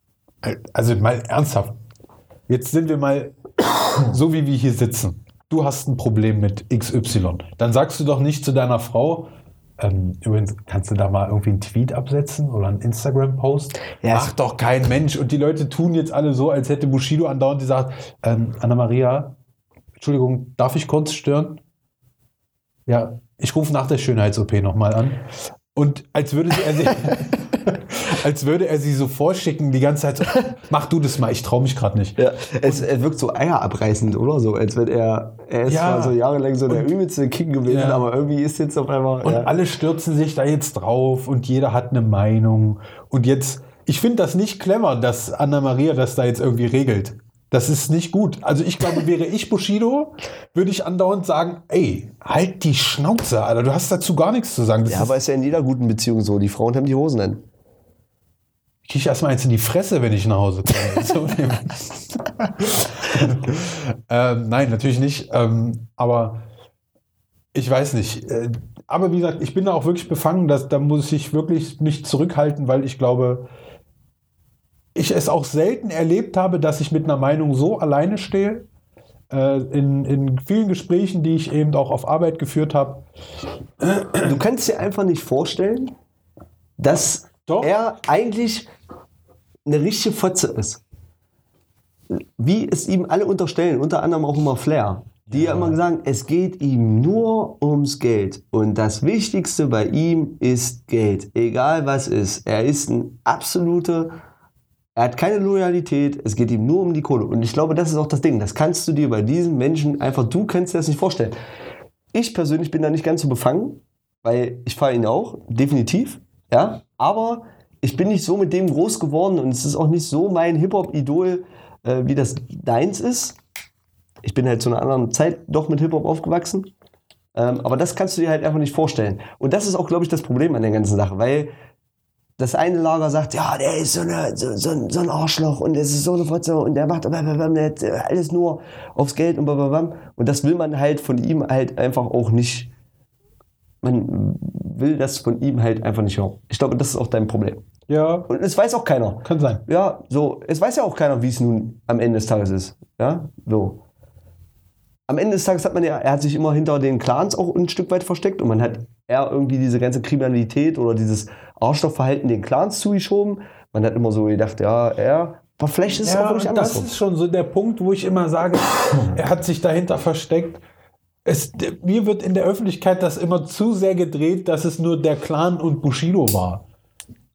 Also mal ernsthaft. Jetzt sind wir mal so, wie wir hier sitzen. Du hast ein Problem mit XY. Dann sagst du doch nicht zu deiner Frau, ähm, übrigens, kannst du da mal irgendwie einen Tweet absetzen oder einen Instagram-Post? Ja, Macht doch kein Mensch. Und die Leute tun jetzt alle so, als hätte Bushido andauernd gesagt, ähm, Anna-Maria, Entschuldigung, darf ich kurz stören? Ja, ich rufe nach der Schönheits-OP nochmal an. Und als würde er sie, als würde er sie so vorschicken, die ganze Zeit so, mach du das mal, ich traue mich gerade nicht. Ja, es, er wirkt so eierabreißend, oder so, als wenn er, er ist Ja. zwar so jahrelang so der übelste King gewesen, Ja. aber irgendwie ist jetzt auf einmal. Und ja. alle stürzen sich da jetzt drauf und jeder hat eine Meinung. Und jetzt, ich finde das nicht clever, dass Anna-Maria das da jetzt irgendwie regelt. Das ist nicht gut. Also ich glaube, wäre ich Bushido, würde ich andauernd sagen, ey, halt die Schnauze, Alter, du hast dazu gar nichts zu sagen. Das ja, ist, aber ist ja in jeder guten Beziehung so. Die Frauen haben die Hosen an. ich kriege erstmal eins in die Fresse, wenn ich nach Hause komme. Ähm, nein, natürlich nicht. Ähm, aber ich weiß nicht. Äh, aber wie gesagt, ich bin da auch wirklich befangen. Dass, da muss ich wirklich mich zurückhalten, weil ich glaube, ich es auch selten erlebt habe, dass ich mit einer Meinung so alleine stehe. Äh, in, in vielen Gesprächen, die ich eben auch auf Arbeit geführt habe. Du kannst dir einfach nicht vorstellen, dass Doch. er eigentlich eine richtige Fotze ist. Wie es ihm alle unterstellen, unter anderem auch immer Flair. Die ja immer sagen, es geht ihm nur ums Geld. Und das Wichtigste bei ihm ist Geld. Egal was ist. Er ist ein absoluter, er hat keine Loyalität, es geht ihm nur um die Kohle. Und ich glaube, das ist auch das Ding. Das kannst du dir bei diesen Menschen einfach, du kannst dir das nicht vorstellen. Ich persönlich bin da nicht ganz so befangen, weil ich fahre ihn auch, definitiv, ja, aber ich bin nicht so mit dem groß geworden und es ist auch nicht so mein Hip-Hop-Idol, äh, wie das deins ist. ich bin halt zu einer anderen Zeit doch mit Hip-Hop aufgewachsen. Ähm, aber das kannst du dir halt einfach nicht vorstellen. Und das ist auch, glaube ich, das Problem an der ganzen Sache, weil das eine Lager sagt, ja, der ist so, eine, so, so, so ein Arschloch und es ist so eine Fotze und der macht alles nur aufs Geld und blablabla. Und das will man halt von ihm halt einfach auch nicht. Man will das von ihm halt einfach nicht hören. Ich glaube, das ist auch dein Problem. Ja, Und es weiß auch keiner. kann sein. Ja, so, es weiß ja auch keiner, wie es nun am Ende des Tages ist. Ja, so. Am Ende des Tages hat man ja, er hat sich immer hinter den Clans auch ein Stück weit versteckt und man hat eher irgendwie diese ganze Kriminalität oder dieses Arschlochverhalten den Clans zugeschoben. Man hat immer so gedacht, ja, er, aber vielleicht ist es auch Ja, wirklich und das ist schon so der Punkt, wo ich immer sage, er hat sich dahinter versteckt. Es, mir wird in der Öffentlichkeit das immer zu sehr gedreht, dass es nur der Clan und Bushido war.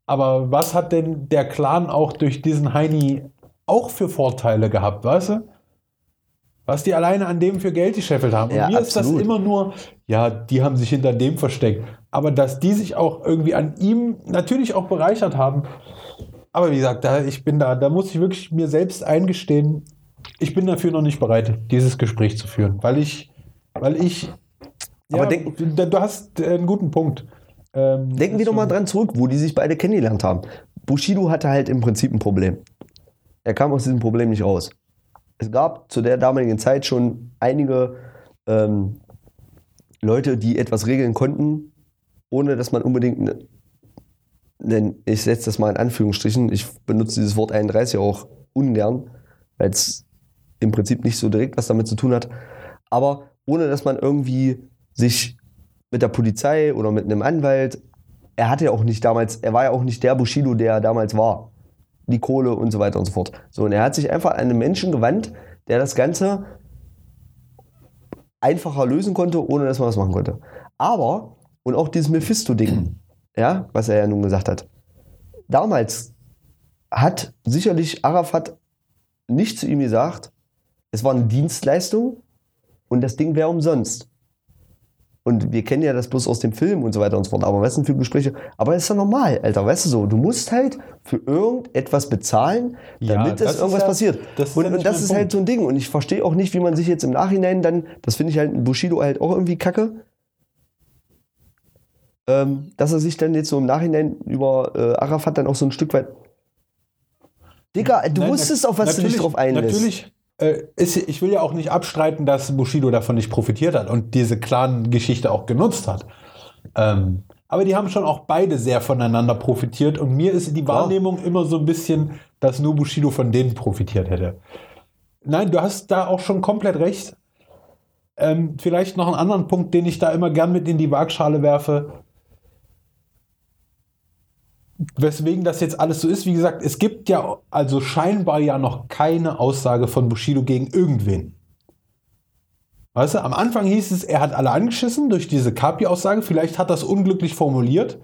Aber was hat denn der Clan auch durch diesen Heini auch für Vorteile gehabt, weißt du? Was die alleine an dem für Geld gescheffelt haben. Und Ja, mir ist das absolut. immer nur, ja, die haben sich hinter dem versteckt. Aber dass die sich auch irgendwie an ihm natürlich auch bereichert haben, aber wie gesagt, da, ich bin da, da muss ich wirklich mir selbst eingestehen, ich bin dafür noch nicht bereit, dieses Gespräch zu führen, weil ich, weil ich, Aber ja, denk- du hast äh, einen guten Punkt. Ähm, Denken wir doch mal dran zurück, wo die sich beide kennengelernt haben. Bushido hatte halt im Prinzip ein Problem. Er kam aus diesem Problem nicht raus. Es gab zu der damaligen Zeit schon einige ähm, Leute, die etwas regeln konnten, ohne dass man unbedingt, ne, ne, ich setze das mal in Anführungsstrichen, ich benutze dieses Wort 31 auch ungern, weil es im Prinzip nicht so direkt was damit zu tun hat, aber ohne dass man irgendwie sich mit der Polizei oder mit einem Anwalt, er hatte ja auch nicht damals, er war ja auch nicht der Bushido, der er damals war. Die Kohle und so weiter und so fort. So, und er hat sich einfach an einen Menschen gewandt, der das Ganze einfacher lösen konnte, ohne dass man was machen konnte. Aber, und auch dieses Mephisto-Ding, ja, was er ja nun gesagt hat, damals hat sicherlich Arafat nicht zu ihm gesagt, es war eine Dienstleistung und das Ding wäre umsonst. Und wir kennen ja das bloß aus dem Film und so weiter und so fort. Aber was sind für Gespräche? Aber ist ja normal, Alter. Weißt du so, du musst halt für irgendetwas bezahlen, Ja, damit das es irgendwas ja- passiert. das und ja und das ist halt Punkt. so ein Ding. Und ich verstehe auch nicht, wie man sich jetzt im Nachhinein dann, das finde ich halt in Bushido halt auch irgendwie kacke, ähm, dass er sich dann jetzt so im Nachhinein über äh, Arafat dann auch so ein Stück weit. Digga, du Nein, wusstest, auf was du dich drauf einlässt. Natürlich, äh, ist, ich will ja auch nicht abstreiten, dass Bushido davon nicht profitiert hat und diese Clan-Geschichte auch genutzt hat. Ähm, aber die haben schon auch beide sehr voneinander profitiert und mir ist die. Wahrnehmung immer so ein bisschen, dass nur Bushido von denen profitiert hätte. Nein, du hast da auch schon komplett recht. Ähm, vielleicht noch einen anderen Punkt, den ich da immer gern mit in die Waagschale werfe. Weswegen das jetzt alles so ist, wie gesagt, es gibt ja also scheinbar ja noch keine Aussage von Bushido gegen irgendwen. Weißt du, am Anfang hieß es, er hat alle angeschissen durch diese Kapi-Aussage. Vielleicht hat das unglücklich formuliert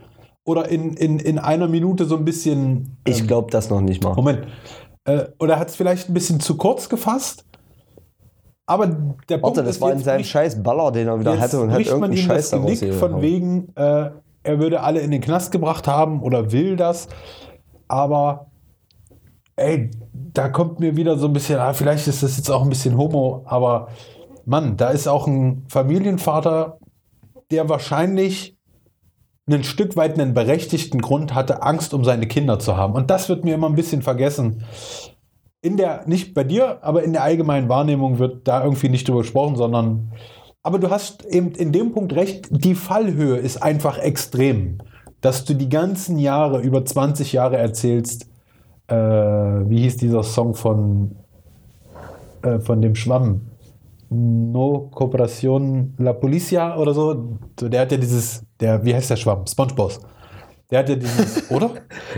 oder in, in, in einer Minute so ein bisschen. Ich ähm, glaube das noch nicht mal. Moment. Äh, oder hat es vielleicht ein bisschen zu kurz gefasst? Aber der Punkt Warte, das ist, war in seinem bricht- scheiß Baller, den er wieder hatte und hat irgendeinen Scheiß das daraus von wegen, äh, er würde alle in den Knast gebracht haben oder will das. Aber ey, da kommt mir wieder so ein bisschen, ah, vielleicht ist das jetzt auch ein bisschen homo, aber Mann, da ist auch ein Familienvater, der wahrscheinlich ein Stück weit einen berechtigten Grund hatte, Angst um seine Kinder zu haben. Und das wird mir immer ein bisschen vergessen. In der, nicht bei dir, aber in der allgemeinen Wahrnehmung wird da irgendwie nicht drüber gesprochen, sondern, aber du hast eben in dem Punkt recht, die Fallhöhe ist einfach extrem. Dass du die ganzen Jahre, über 20 Jahre erzählst, äh, wie hieß dieser Song von, äh, von dem Schwamm? No Cooperación La Policia oder so. Der hat ja dieses, der, wie heißt der Schwamm? Spongebob. Der hat ja dieses, oder?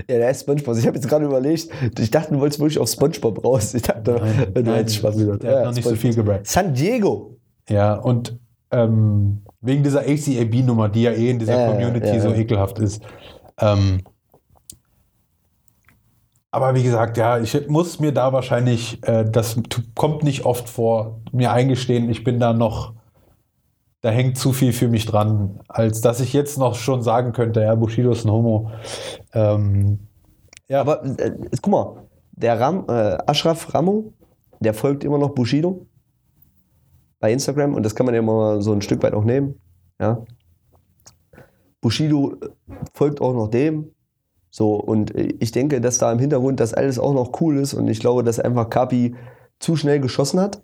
Ja, der ist Spongebob. Ich habe jetzt gerade überlegt, ich dachte, du wolltest wirklich auf Spongebob raus. Ich dachte, Nein, du nein, hättest Spaß wieder. der hat noch nicht so viel gerappt. San Diego. Ja, und ähm, wegen dieser ACAB-Nummer, die ja eh in dieser Ja, Community ja, so ja. ekelhaft ist. Ähm, aber wie gesagt, ja, ich muss mir da wahrscheinlich, äh, das kommt nicht oft vor, mir eingestehen, ich bin da noch, da hängt zu viel für mich dran, als dass ich jetzt noch schon sagen könnte, ja, Bushido ist ein Homo. Ähm, ja, Aber äh, guck mal, der Ram, äh, Ashraf Ramo, der folgt immer noch Bushido. Bei Instagram und das kann man ja immer so ein Stück weit auch nehmen. Ja. Bushido folgt auch noch dem. So, und ich denke, dass da im Hintergrund das alles auch noch cool ist und ich glaube, dass einfach Kapi zu schnell geschossen hat.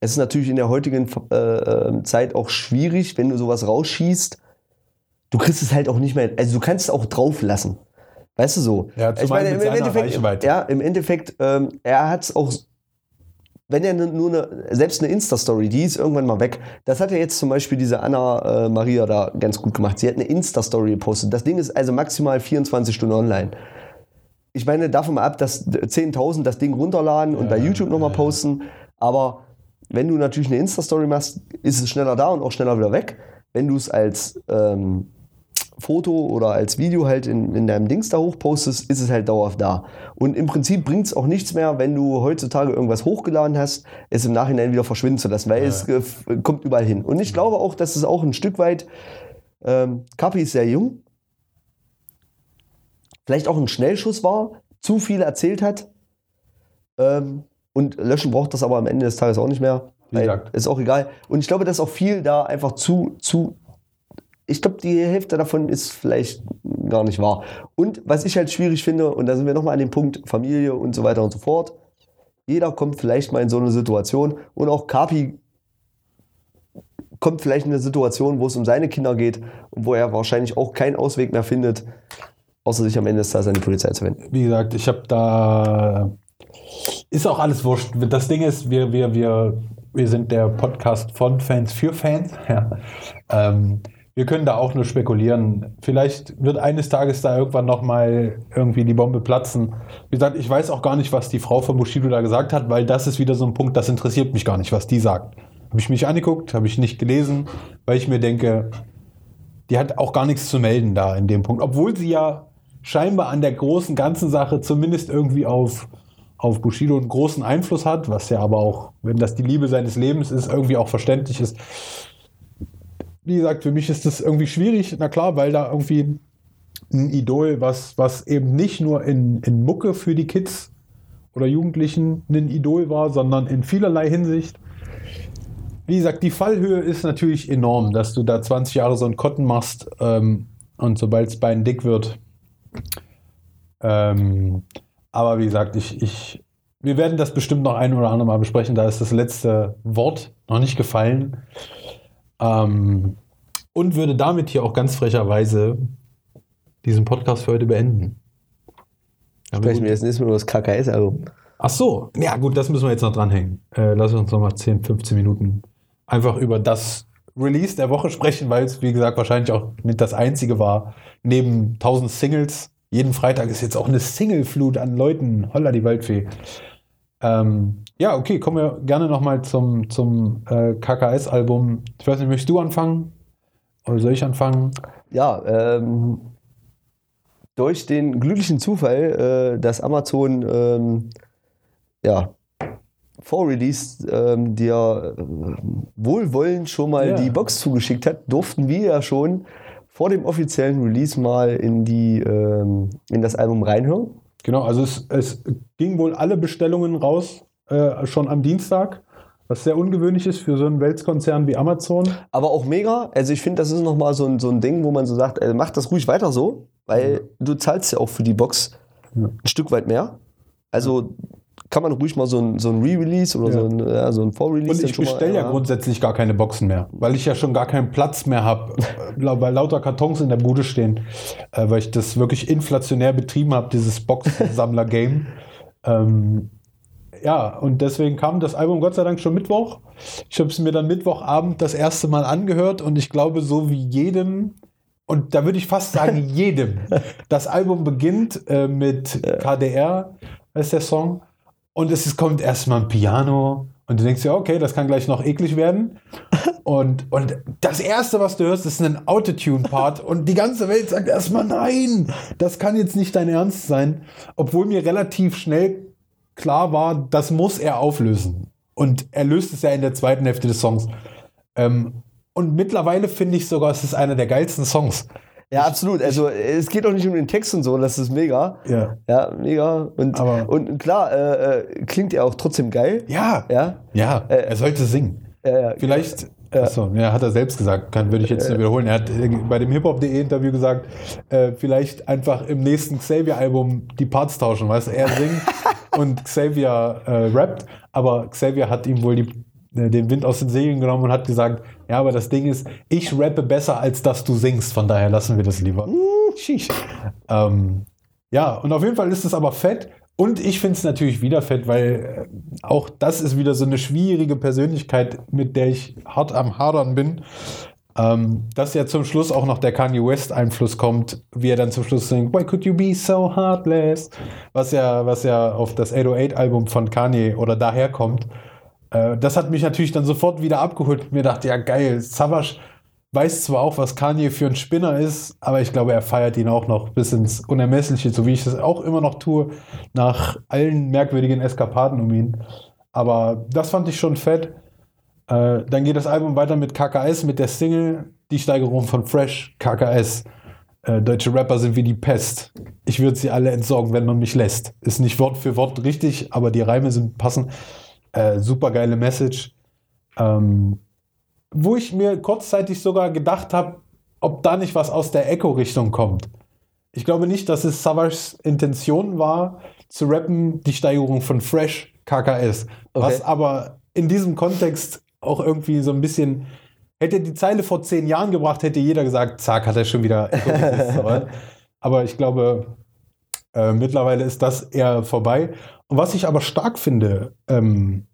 Es ist natürlich in der heutigen äh, äh, Zeit auch schwierig, wenn du sowas rausschießt. Du kriegst es halt auch nicht mehr, also du kannst es auch drauf lassen. Weißt du so? Ja, ich meine, im Endeffekt, Reichweite. ja, im Endeffekt, ähm, er hat es auch, wenn er nur eine, selbst eine Insta-Story, die ist irgendwann mal weg. Das hat ja jetzt zum Beispiel diese Anna äh, Maria da ganz gut gemacht. Sie hat eine Insta-Story gepostet. Das Ding ist also maximal 24 Stunden online. Ich meine, davon mal ab, dass 10.000 das Ding runterladen und bei YouTube nochmal posten. Aber wenn du natürlich eine Insta-Story machst, ist es schneller da und auch schneller wieder weg. Wenn du es als ähm, Foto oder als Video halt in, in deinem Dings da hochpostest, ist es halt dauerhaft da. Und im Prinzip bringt es auch nichts mehr, wenn du heutzutage irgendwas hochgeladen hast, es im Nachhinein wieder verschwinden zu lassen, weil ja. es äh, kommt überall hin. Und ich glaube auch, dass es auch ein Stück weit, ähm, Kapi ist sehr jung, vielleicht auch ein Schnellschuss war, zu viel erzählt hat. Ähm, und löschen braucht das aber am Ende des Tages auch nicht mehr. Wie gesagt. Ist auch egal. Und ich glaube, dass auch viel da einfach zu, zu ich glaube, die Hälfte davon ist vielleicht gar nicht wahr. Und was ich halt schwierig finde, und da sind wir nochmal an dem Punkt Familie und so weiter und so fort. Jeder kommt vielleicht mal in so eine Situation und auch Kapi kommt vielleicht in eine Situation, wo es um seine Kinder geht und wo er wahrscheinlich auch keinen Ausweg mehr findet, außer sich am Ende des Tages an die Polizei zu wenden. Wie gesagt, ich habe da ist auch alles wurscht. Das Ding ist, wir, wir, wir, wir sind der Podcast von Fans für Fans. Ja. Ähm, wir können da auch nur spekulieren. Vielleicht wird eines Tages da irgendwann nochmal irgendwie die Bombe platzen. Wie gesagt, ich weiß auch gar nicht, was die Frau von Bushido da gesagt hat, weil das ist wieder so ein Punkt, das interessiert mich gar nicht, was die sagt. Habe ich mich angeguckt, habe ich nicht gelesen, weil ich mir denke, die hat auch gar nichts zu melden da in dem Punkt. Obwohl sie ja scheinbar an der großen ganzen Sache zumindest irgendwie auf, auf Bushido einen großen Einfluss hat, was ja aber auch, wenn das die Liebe seines Lebens ist, irgendwie auch verständlich ist wie gesagt, für mich ist das irgendwie schwierig, na klar, weil da irgendwie ein Idol, was, was eben nicht nur in, in Mucke für die Kids oder Jugendlichen ein Idol war, sondern in vielerlei Hinsicht. Wie gesagt, die Fallhöhe ist natürlich enorm, dass du da 20 Jahre so einen Kotten machst ähm, und sobald es Bein dick wird. Ähm, aber wie gesagt, ich, ich, wir werden das bestimmt noch ein oder andere Mal besprechen. Da ist das letzte Wort noch nicht gefallen. Ähm, und würde damit hier auch ganz frecherweise diesen Podcast für heute beenden. Sprechen wir jetzt nicht mehr über das KKS-Album. Ach so, ja gut, das müssen wir jetzt noch dranhängen. Äh, lass uns noch mal 10, 15 Minuten einfach über das Release der Woche sprechen, weil es, wie gesagt, wahrscheinlich auch nicht das einzige war. Neben 1000 Singles, jeden Freitag ist jetzt auch eine Single-Flut an Leuten. Holla die Waldfee. Ähm, ja, okay, kommen wir gerne nochmal zum, zum äh, KKS-Album. Ich weiß nicht, möchtest du anfangen? Oder soll ich anfangen? Ja, ähm, durch den glücklichen Zufall, äh, dass Amazon ähm, ja, vor Release ähm, dir äh, wohlwollend schon mal ja. die Box zugeschickt hat, durften wir ja schon vor dem offiziellen Release mal in, die, ähm, in das Album reinhören. Genau, also es, es ging wohl alle Bestellungen raus äh, schon am Dienstag. Was sehr ungewöhnlich ist für so einen Weltkonzern wie Amazon. Aber auch mega. Also ich finde, das ist nochmal so ein, so ein Ding, wo man so sagt, ey, mach das ruhig weiter so, weil ja. du zahlst ja auch für die Box ja. ein Stück weit mehr. Also kann man ruhig mal so ein, so ein Re-Release oder ja. so ein, ja, so ein Vor-Release. Und ich bestelle ja grundsätzlich gar keine Boxen mehr, weil ich ja schon gar keinen Platz mehr habe, weil lauter Kartons in der Bude stehen, äh, weil ich das wirklich inflationär betrieben habe, dieses Boxensammler-Game. ähm, ja, und deswegen kam das Album Gott sei Dank schon Mittwoch. Ich habe es mir dann Mittwochabend das erste Mal angehört und ich glaube, so wie jedem, und da würde ich fast sagen, jedem, das Album beginnt äh, mit KDR, ist der Song, und es kommt erstmal ein Piano und du denkst dir, okay, das kann gleich noch eklig werden. Und, und das Erste, was du hörst, ist ein Autotune-Part. Und die ganze Welt sagt erstmal, nein, das kann jetzt nicht dein Ernst sein. Obwohl mir relativ schnell klar war, das muss er auflösen. Und er löst es ja in der zweiten Hälfte des Songs. Ähm, und mittlerweile finde ich sogar, es ist einer der geilsten Songs. Ja, absolut. Also es geht auch nicht um den Text und so, das ist mega. Ja. Ja, mega. Und, Aber und klar, äh, äh, klingt er auch trotzdem geil. Ja. Ja. Ja, äh, er sollte singen. Ja, ja. Vielleicht, achso, ja, hat er selbst gesagt, kann, würde ich jetzt nicht wiederholen. Er hat äh, bei dem Hip-Hop.de Interview gesagt, äh, vielleicht einfach im nächsten Xavier-Album die Parts tauschen, weißt du, er singt und Xavier äh, rappt, aber Xavier hat ihm wohl die, äh, den Wind aus den Segeln genommen und hat gesagt, ja, aber das Ding ist, ich rappe besser, als dass du singst, von daher lassen wir das lieber. Ähm, ja, und auf jeden Fall ist es aber fett. Und ich finde es natürlich wieder fett, weil äh, auch das ist wieder so eine schwierige Persönlichkeit, mit der ich hart am Hadern bin. Ähm, dass ja zum Schluss auch noch der Kanye West Einfluss kommt, wie er dann zum Schluss singt, Why could you be so heartless? Was ja, was ja auf das 808 Album von Kanye oder daher kommt. Äh, das hat mich natürlich dann sofort wieder abgeholt. Mir dachte, ja geil, Savage weiß zwar auch, was Kanye für ein Spinner ist, aber ich glaube, er feiert ihn auch noch bis ins Unermessliche, so wie ich es auch immer noch tue, nach allen merkwürdigen Eskapaden um ihn. Aber das fand ich schon fett. Äh, dann geht das Album weiter mit KKS, mit der Single, die Steigerung von Fresh, KKS. Äh, deutsche Rapper sind wie die Pest. Ich würde sie alle entsorgen, wenn man mich lässt. Ist nicht Wort für Wort richtig, aber die Reime sind passend. Äh, super geile Message. Ähm, wo ich mir kurzzeitig sogar gedacht habe, ob da nicht was aus der Echo-Richtung kommt. Ich glaube nicht, dass es Savages Intention war, zu rappen, die Steigerung von Fresh KKS. Was Okay. aber in diesem Kontext auch irgendwie so ein bisschen. Hätte die Zeile vor zehn Jahren gebracht, hätte jeder gesagt, zack, hat er schon wieder aber ich glaube, äh, mittlerweile ist das eher vorbei. Und was ich aber stark finde, ähm,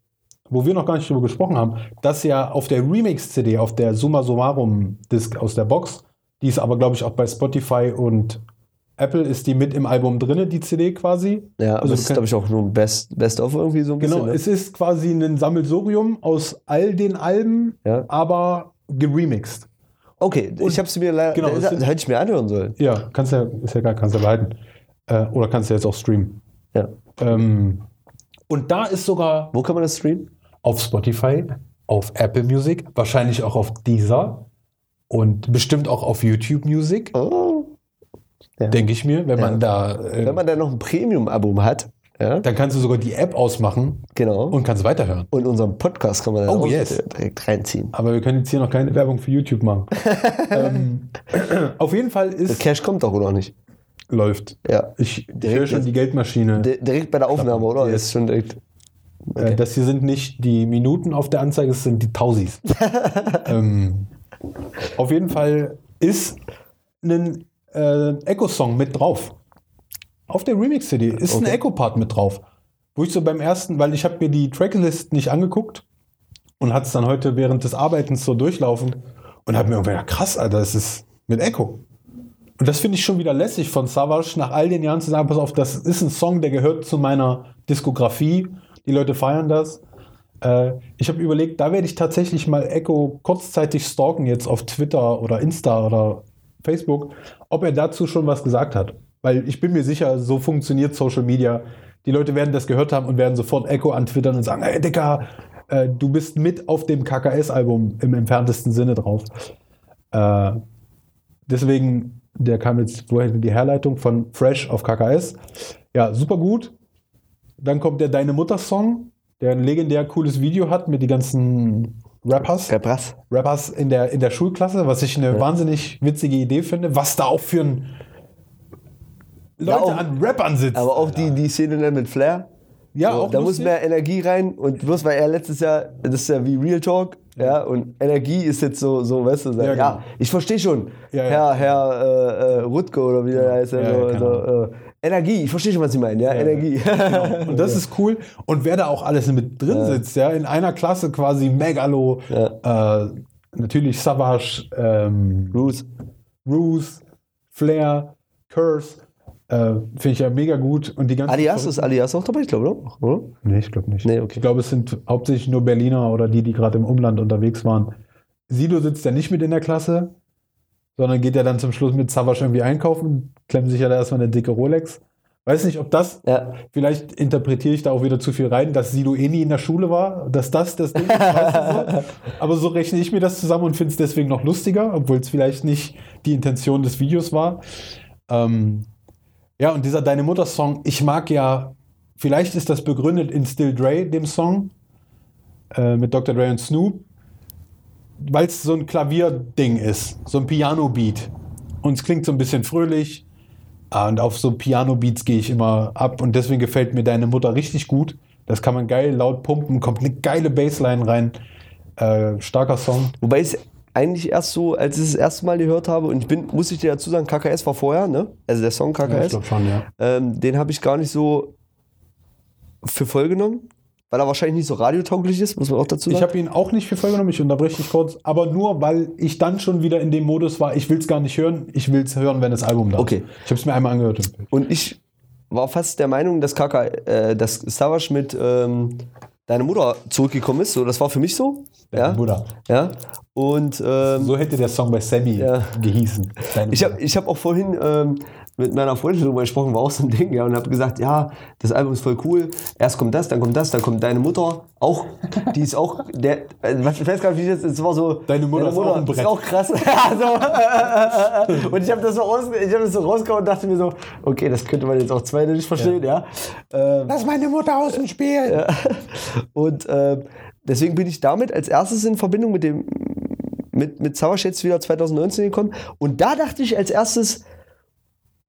wo wir noch gar nicht drüber gesprochen haben, dass ja auf der Remix-CD, auf der Summa Summarum-Disc aus der Box, die ist aber, glaube ich, auch bei Spotify und Apple, ist die mit im Album drinne, die CD quasi. Ja, Also es ist, glaube ich, auch nur ein Best, Best of irgendwie so ein Genau, bisschen. ne? es ist quasi ein Sammelsurium aus all den Alben, Ja. aber geremixed. Okay, ich habe es mir leider. Genau, da, hätte ich mir anhören sollen. Ja, kannst ja, ist ja egal, kannst ja behalten. Äh, oder kannst du jetzt auch streamen. Ja. Ähm, und da ist sogar Wo kann man das streamen? auf Spotify, auf Apple Music, wahrscheinlich auch auf Deezer und bestimmt auch auf YouTube Music, Oh. Ja. denke ich mir, wenn man da. Äh, Wenn man da noch ein Premium-Album hat, ja, dann kannst du sogar die App ausmachen genau. und kannst weiterhören. Und unseren Podcast kann man da Oh, auch yes. direkt reinziehen. Aber wir können jetzt hier noch keine Werbung für YouTube machen. ähm, auf jeden Fall Der ist. Cash kommt doch oder nicht? Läuft. Ja. Ich, ich höre schon die Geldmaschine. Di- direkt bei der Aufnahme, oder? Yes. Ist schon direkt. Äh, das hier sind nicht die Minuten auf der Anzeige, es sind die Tausis. ähm, auf jeden Fall ist ein äh, Echo-Song mit drauf. Auf der Remix-CD ist ein Okay. Echo-Part mit drauf. Wo ich so beim ersten, weil ich habe mir die Tracklist nicht angeguckt und hatte es dann heute während des Arbeitens so durchlaufen und habe mir irgendwie gedacht, krass, Alter, das ist mit Echo. Und das finde ich schon wieder lässig von Savage, nach all den Jahren zu sagen, pass auf, das ist ein Song, der gehört zu meiner Diskografie. Die Leute feiern das. Äh, ich habe überlegt, da werde ich tatsächlich mal Echo kurzzeitig stalken, jetzt auf Twitter oder Insta oder Facebook, ob er dazu schon was gesagt hat. Weil ich bin mir sicher, so funktioniert Social Media. Die Leute werden das gehört haben und werden sofort Echo antwittern und sagen, hey Dicker, äh, du bist mit auf dem KKS-Album im entferntesten Sinne drauf. Äh, deswegen, der kam jetzt, woher die Herleitung von Fresh auf KKS. Ja, super gut. Dann kommt der Deine Mutter-Song, der ein legendär cooles Video hat mit den ganzen Rappers. Brass. Rappers in der, in der Schulklasse, was ich eine wahnsinnig witzige Idee finde, was da auch für ein Leute auch- an Rappern sitzen. Aber auch die, die Szene dann mit Flair. Ja, So, auch da muss mehr Energie rein und bloß weil er letztes Jahr, das ist ja wie Real Talk, ja, und Energie ist jetzt so, so weißt du, Ja, ja, genau. ja ich verstehe schon, Ja, ja. Herr, Herr äh, äh, Rutke oder wie der heißt, Ja, so, genau. äh, Energie, ich verstehe schon, was Sie meinen, ja, Energie. Und das ist cool. Und wer da auch alles mit drin sitzt, ja, in einer Klasse quasi Megalo, äh, natürlich Savage, ähm, Bruce. Roos, Flair, Curse, äh, finde ich ja mega gut. Und die ganzen Alias ist Alias auch dabei, ich glaube, oder? oder? Nee, ich glaube nicht. Nee, okay. Ich glaube, es sind hauptsächlich nur Berliner oder die, die gerade im Umland unterwegs waren. Sido sitzt ja nicht mit in der Klasse, sondern geht ja dann zum Schluss mit Savage irgendwie einkaufen, klemmt sich ja da erstmal eine dicke Rolex. Weiß nicht, ob das, Ja. vielleicht interpretiere ich da auch wieder zu viel rein, dass Sido eh nie in der Schule war, dass das das Ding ist. weißt du so? Aber so rechne ich mir das zusammen und finde es deswegen noch lustiger, obwohl es vielleicht nicht die Intention des Videos war. Ähm, ja, und dieser Deine Mutter-Song, ich mag ja, vielleicht ist das begründet in Still Dre, dem Song, äh, mit Dr. Dre und Snoop. weil es so ein Klavierding ist, so ein Piano-Beat. Und es klingt so ein bisschen fröhlich. Ah, Und auf so Piano-Beats gehe ich immer ab. Und deswegen gefällt mir deine Mutter richtig gut. Das kann man geil laut pumpen, kommt eine geile Bassline rein. Äh, starker Song. Wobei es eigentlich erst so, als ich es das erste Mal gehört habe, und ich bin, muss ich dir dazu sagen, KKS war vorher, ne? Also der Song KKS. glaub schon, ja. Ähm, den habe ich gar nicht so für voll genommen, weil er wahrscheinlich nicht so radiotauglich ist, muss man auch dazu Ich sagen. habe ihn auch nicht für voll genommen, ich unterbreche dich kurz, aber nur, weil ich dann schon wieder in dem Modus war, ich will es gar nicht hören, ich will es hören, wenn das Album da Okay. ist. Ich habe es mir einmal angehört. Und ich war fast der Meinung, dass KK, äh, dass Savage mit ähm, deiner Mutter zurückgekommen ist. So, das war für mich so. Ja. Bruder. ja. Und ähm, So hätte der Song bei Sammy Ja. gehießen. Deine Ich habe Mutter. ich hab auch vorhin ähm, mit meiner Freundin darüber gesprochen, war auch so ein Ding, ja, und habe gesagt, ja, das Album ist voll cool. Erst kommt das, dann kommt das, dann kommt deine Mutter. Auch, die ist auch, der, was- ich weiß gar nicht, wie das ist, es war so. Deine Mutter ist auch ein ist Brett. auch krass. Ja, so, und ich habe das, so raus, ich hab das so rausgehauen und dachte mir so, okay, das könnte man jetzt auch zweideutig verstehen, ja. Ähm, Lass meine Mutter aus dem Spiel. und ähm, deswegen bin ich damit als erstes in Verbindung mit dem mit, mit jetzt wieder 2019 gekommen. Und da dachte ich als erstes,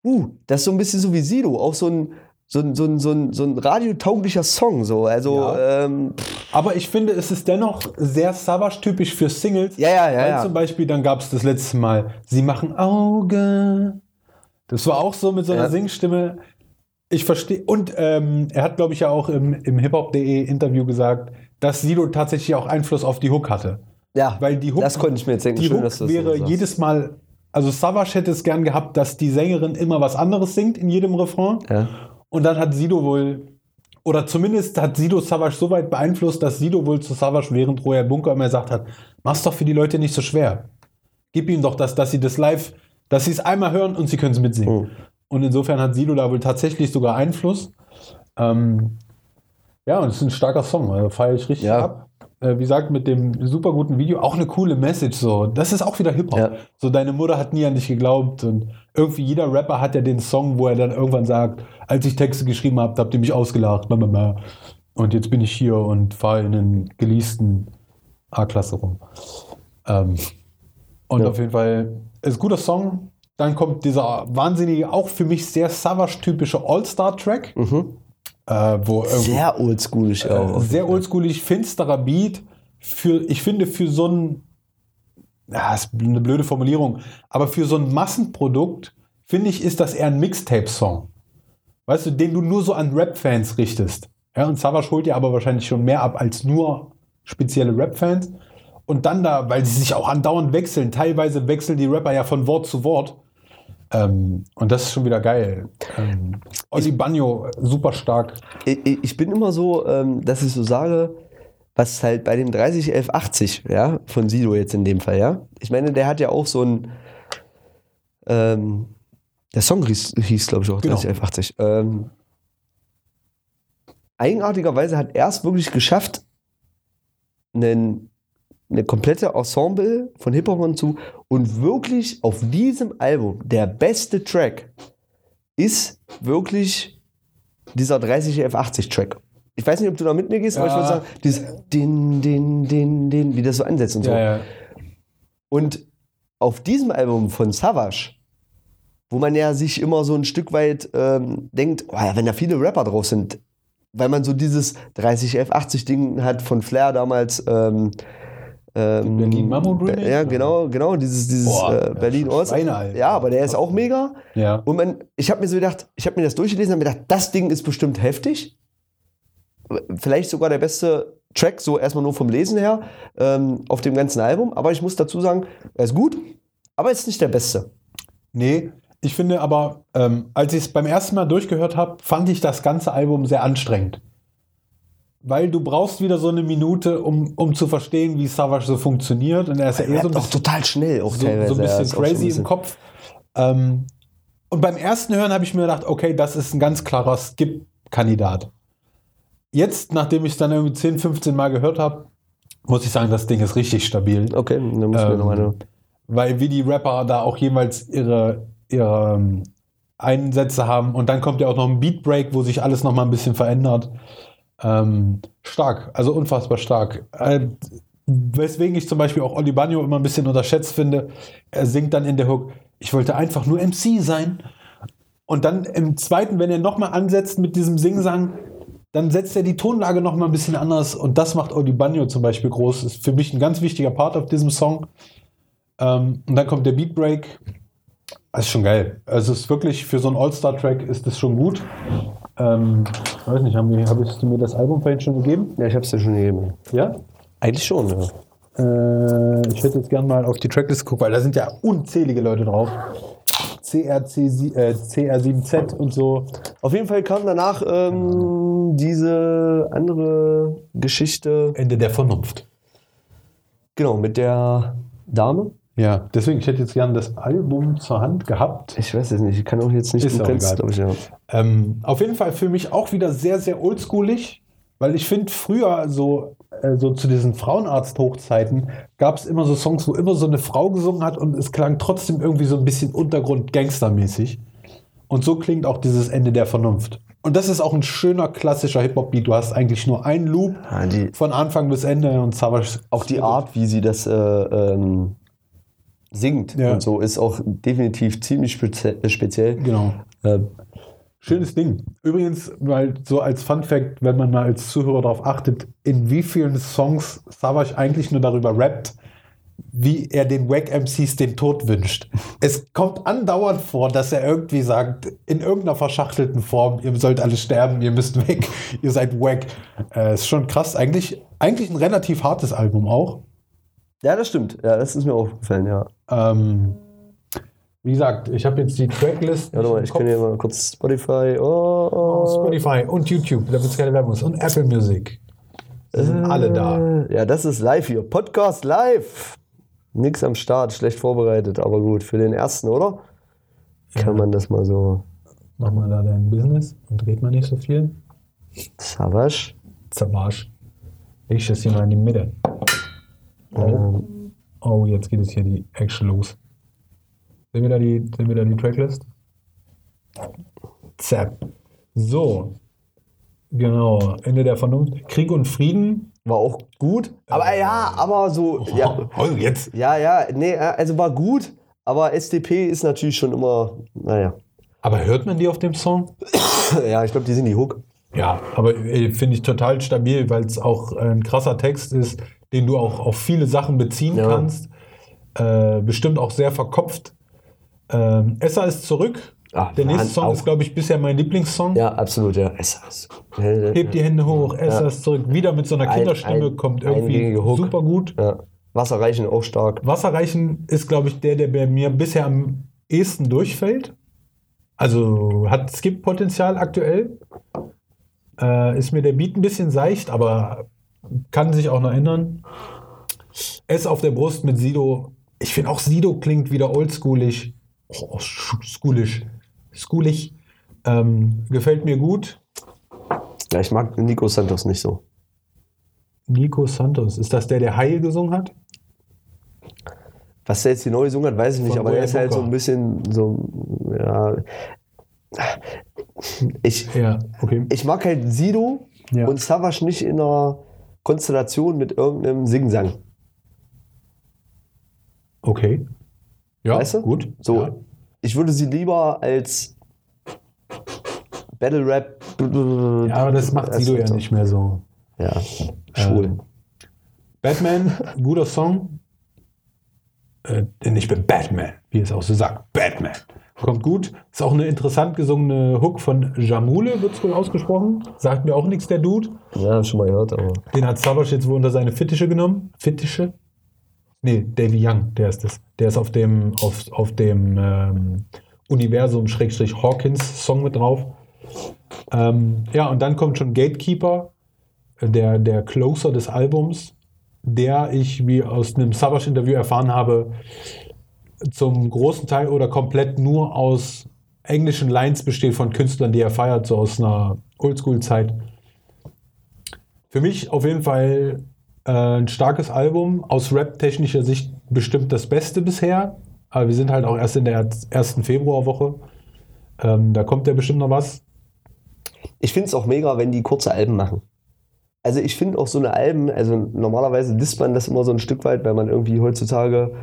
uh, das ist so ein bisschen so wie Sido, auch so ein, so ein, so ein, so ein, so ein radiotauglicher Song. So. Also, Ja. ähm, Aber ich finde, es ist dennoch sehr Savage-typisch für Singles. Ja, ja, ja, Weil ja. zum Beispiel, dann gab es das letzte Mal, sie machen Auge. Das war auch so mit so einer Ja. Singstimme. Ich verstehe. Und ähm, er hat, glaube ich, ja auch im, im hiphop.de Interview gesagt, dass Sido tatsächlich auch Einfluss auf die Hook hatte. Ja, Weil die Hook, das konnte ich mir jetzt denken. die Schön, Hook wäre jedes Mal, also Savage hätte es gern gehabt, dass die Sängerin immer was anderes singt in jedem Refrain. Ja. Und dann hat Sido wohl, oder zumindest hat Sido Savage so weit beeinflusst, dass Sido wohl zu Savage während Royal Bunker immer gesagt hat, mach's doch für die Leute nicht so schwer. Gib ihnen doch das, dass sie das live, dass sie es einmal hören und sie können es mitsingen. Mhm. Und insofern hat Sido da wohl tatsächlich sogar Einfluss. Ähm, ja, und es ist ein starker Song, also feiere ich richtig Ja. ab. Äh, wie gesagt, mit dem super guten Video, auch eine coole Message so. Das ist auch wieder Hip-Hop. Ja. So, deine Mutter hat nie an dich geglaubt und irgendwie jeder Rapper hat ja den Song, wo er dann irgendwann sagt, als ich Texte geschrieben habe, habt ihr mich ausgelacht, und jetzt bin ich hier und fahre in einen geleasten A-Klasse rum. Ähm, und Ja. auf jeden Fall ist ein guter Song. Dann kommt dieser wahnsinnige, auch für mich sehr Savage-typische All-Star-Track, Mhm. Äh, wo Sehr oldschoolig auch. sehr oldschoolig, finsterer Beat. Für, ich finde, für so ein, ja, ist eine blöde Formulierung, aber für so ein Massenprodukt, finde ich, ist das eher ein Mixtape-Song. Weißt du, den du nur so an Rap-Fans richtest. Ja, und Savage holt ja aber wahrscheinlich schon mehr ab als nur spezielle Rap-Fans. Und dann da, weil sie sich auch andauernd wechseln, teilweise wechseln die Rapper ja von Wort zu Wort. Ähm, und das ist schon wieder geil. Ähm, Ozzy Banjo, super stark. ich, ich- ich bin immer so, ähm, dass ich so sage, was halt bei dem 301180, ja, von Sido jetzt in dem Fall, ja. Ich meine, der hat ja auch so ein, ähm, der Song hieß, hieß glaube ich, auch Genau. 301180. Ähm, eigenartigerweise hat er es wirklich geschafft, einen, eine komplette Ensemble von Hip-Hopern zu und wirklich auf diesem Album der beste Track ist wirklich dieser 30F80 Track. Ich weiß nicht, ob du da mit mir gehst, aber ich Ja. würde sagen, dieses Din, Din, Din, Din, wie das so ansetzt und so. Ja, ja. Und auf diesem Album von Savage, wo man ja sich immer so ein Stück weit ähm, denkt, oh ja, wenn da viele Rapper drauf sind, weil man so dieses 30F80-Ding hat von Flair damals. Ähm, ähm, Berlin Mammo Remix? Ja, genau, genau, dieses, dieses Boah, äh, ja, Berlin Ost. Ja, aber der ist auch mega. Ja. Und man, ich habe mir so gedacht, ich habe mir das durchgelesen und mir gedacht, das Ding ist bestimmt heftig. Vielleicht sogar der beste Track, so erstmal nur vom Lesen her, ähm, auf dem ganzen Album. Aber ich muss dazu sagen, er ist gut, aber er ist nicht der beste. Nee, ich finde aber, ähm, als ich es beim ersten Mal durchgehört habe, fand ich das ganze Album sehr anstrengend. Weil du brauchst wieder so eine Minute, um, um zu verstehen, wie Savage so funktioniert. Und er ist ja Er eher so ein auch bisschen, total schnell, auch so, so ein bisschen so ein crazy bisschen- im Kopf. Ähm, und beim ersten Hören habe ich mir gedacht, okay, das ist ein ganz klarer Skip-Kandidat. Jetzt, nachdem ich es dann irgendwie 10, 15 Mal gehört habe, muss ich sagen, das Ding ist richtig stabil. Okay, dann mir Ähm, noch eine. weil wie die Rapper da auch jeweils ihre, ihre ähm, Einsätze haben und dann kommt ja auch noch ein Beatbreak, wo sich alles noch mal ein bisschen verändert. Ähm, stark, also unfassbar stark. Äh, weswegen ich zum Beispiel auch Oli Bagno immer ein bisschen unterschätzt finde. Er singt dann in der Hook, ich wollte einfach nur MC sein. Und dann im zweiten, wenn er nochmal ansetzt mit diesem Singsang, dann setzt er die Tonlage nochmal ein bisschen anders. Und das macht Oli Bagno zum Beispiel groß. Ist für mich ein ganz wichtiger Part auf diesem Song. Ähm, und dann kommt der Beat Break. Das ist schon geil. Also es ist wirklich für so einen All-Star-Track ist das schon gut. Ähm, ich weiß nicht, hast du mir das Album vorhin schon gegeben? Ja, ich hab's dir schon gegeben. Ja? Eigentlich schon, ja. Äh, ich hätte jetzt gerne mal auf die Tracklist geguckt, weil da sind ja unzählige Leute drauf. CRC, äh, CR7Z und so. Auf jeden Fall kam danach ähm, diese andere Geschichte. Ende der Vernunft. Genau, mit der Dame. Ja, deswegen, ich hätte jetzt gerne das Album zur Hand gehabt. Ich weiß es nicht, ich kann auch jetzt nicht Ist du auch kennst, egal. glaub ich, ja. Ähm, auf jeden Fall für mich auch wieder sehr, sehr oldschoolig, weil ich finde, früher so, äh, so zu diesen Frauenarzt-Hochzeiten gab es immer so Songs, wo immer so eine Frau gesungen hat und es klang trotzdem irgendwie so ein bisschen Untergrund-Gangster-mäßig. Und so klingt auch dieses Ende der Vernunft. Und das ist auch ein schöner klassischer Hip-Hop-Beat. Du hast eigentlich nur einen Loop Ja, die, von Anfang bis Ende und Savage. auch die Art, wie sie das äh, ähm, singt Ja. und so, ist auch definitiv ziemlich spezi speziell. Genau. Äh, Schönes Ding. Übrigens, weil so als Fun Fact, wenn man mal als Zuhörer darauf achtet, in wie vielen Songs Savage eigentlich nur darüber rappt, wie er den Wack MCs den Tod wünscht. Es kommt andauernd vor, dass er irgendwie sagt, in irgendeiner verschachtelten Form, ihr sollt alle sterben, ihr müsst weg, ihr seid wack. Äh, ist schon krass. Eigentlich, eigentlich ein relativ hartes Album auch. ja, das stimmt. Ja, das ist mir aufgefallen, ja. Ähm, wie gesagt, ich habe jetzt die Tracklist. Warte mal, ich kann hier mal kurz Spotify. Oh, oh. Spotify und YouTube, damit es keine Werbung ist. Und Apple Music. Die sind alle da. Äh, Ja, das ist live hier. Podcast live. Nix am Start, schlecht vorbereitet, aber gut. Für den ersten, oder? Kann man das mal so. Mach mal da dein Business und red mal nicht so viel. Savage. Leg ich das hier mal in die Mitte. Oh, Ähm, oh jetzt geht es hier die Action los. Sehen wir da die, sehen wir da die Tracklist? Zap. So. Genau. Ende der Vernunft. Krieg und Frieden. war auch gut. Aber ja, aber so. Ja, Oh, jetzt. ja, ja, nee, also war gut. Aber SDP ist natürlich schon immer. Naja. Aber hört man die auf dem Song? Ja, ich glaube, die sind die Hook. Ja, aber äh, finde ich total stabil, weil es auch äh, ein krasser Text ist, den du auch auf viele Sachen beziehen Ja. kannst. Äh, bestimmt auch sehr verkopft. Ähm, Essa ist zurück. Ah, Der nächste Song auch. ist, glaube ich, bisher mein Lieblingssong. Ja, absolut, ja. Es ist- Hebt die Hände hoch, Essa Ja. ist zurück. Wieder mit so einer Ein- Kinderstimme, ein- kommt irgendwie super gut. Ja. Wasserreichen auch stark. Wasserreichen ist, glaube ich, der, der bei mir bisher am ehesten durchfällt. Also hat Skip-Potenzial aktuell. Äh, ist mir der Beat ein bisschen seicht, aber kann sich auch noch ändern. S auf der Brust mit Sido. Ich finde auch Sido klingt wieder oldschoolig. Oh, sch- schoolisch. Schoolig. Ähm, gefällt mir gut. Ja, ich mag Nico Santos nicht so. Nico Santos. Ist das der, der Heil gesungen hat? Was der jetzt die neue gesungen hat, weiß ich nicht, Von aber der Royal ist halt so ein bisschen so, ja. Ich, Ja, okay. ich mag halt Sido Ja. und Savage nicht in einer Konstellation mit irgendeinem Singsang. Okay. Ja, Weißt du? gut. So, Ja. ich würde sie lieber als Battle Rap. Ja, aber das macht Sido ja nicht mehr so. Ja, schwul. Ähm, Batman, guter Song. Äh, denn ich bin Batman, wie es auch so sagt. Batman. Kommt gut. Ist auch eine interessant gesungene Hook von Jamule, wird es wohl ausgesprochen. Sagt mir auch nichts, der Dude. Ja, schon mal gehört, aber. Den hat Savage jetzt wohl unter seine Fittiche genommen. Fittiche? Nee, Davy Young, der ist es. Der ist auf dem, auf, auf dem ähm, Universum-Hawkins-Song mit drauf. Ähm, ja, und dann kommt schon Gatekeeper, äh, der, der Closer des Albums, der ich, wie aus einem Savage-Interview erfahren habe, zum großen Teil oder komplett nur aus englischen Lines besteht von Künstlern, die er feiert, so aus einer Oldschool-Zeit. Für mich auf jeden Fall äh, ein starkes Album, aus rap-technischer Sicht bestimmt das Beste bisher. Aber wir sind halt auch erst in der ersten Februarwoche. Ähm, da kommt ja bestimmt noch was. Ich finde es auch mega, wenn die kurze Alben machen. also ich finde auch so eine Alben, also normalerweise disst man das immer so ein Stück weit, weil man irgendwie heutzutage,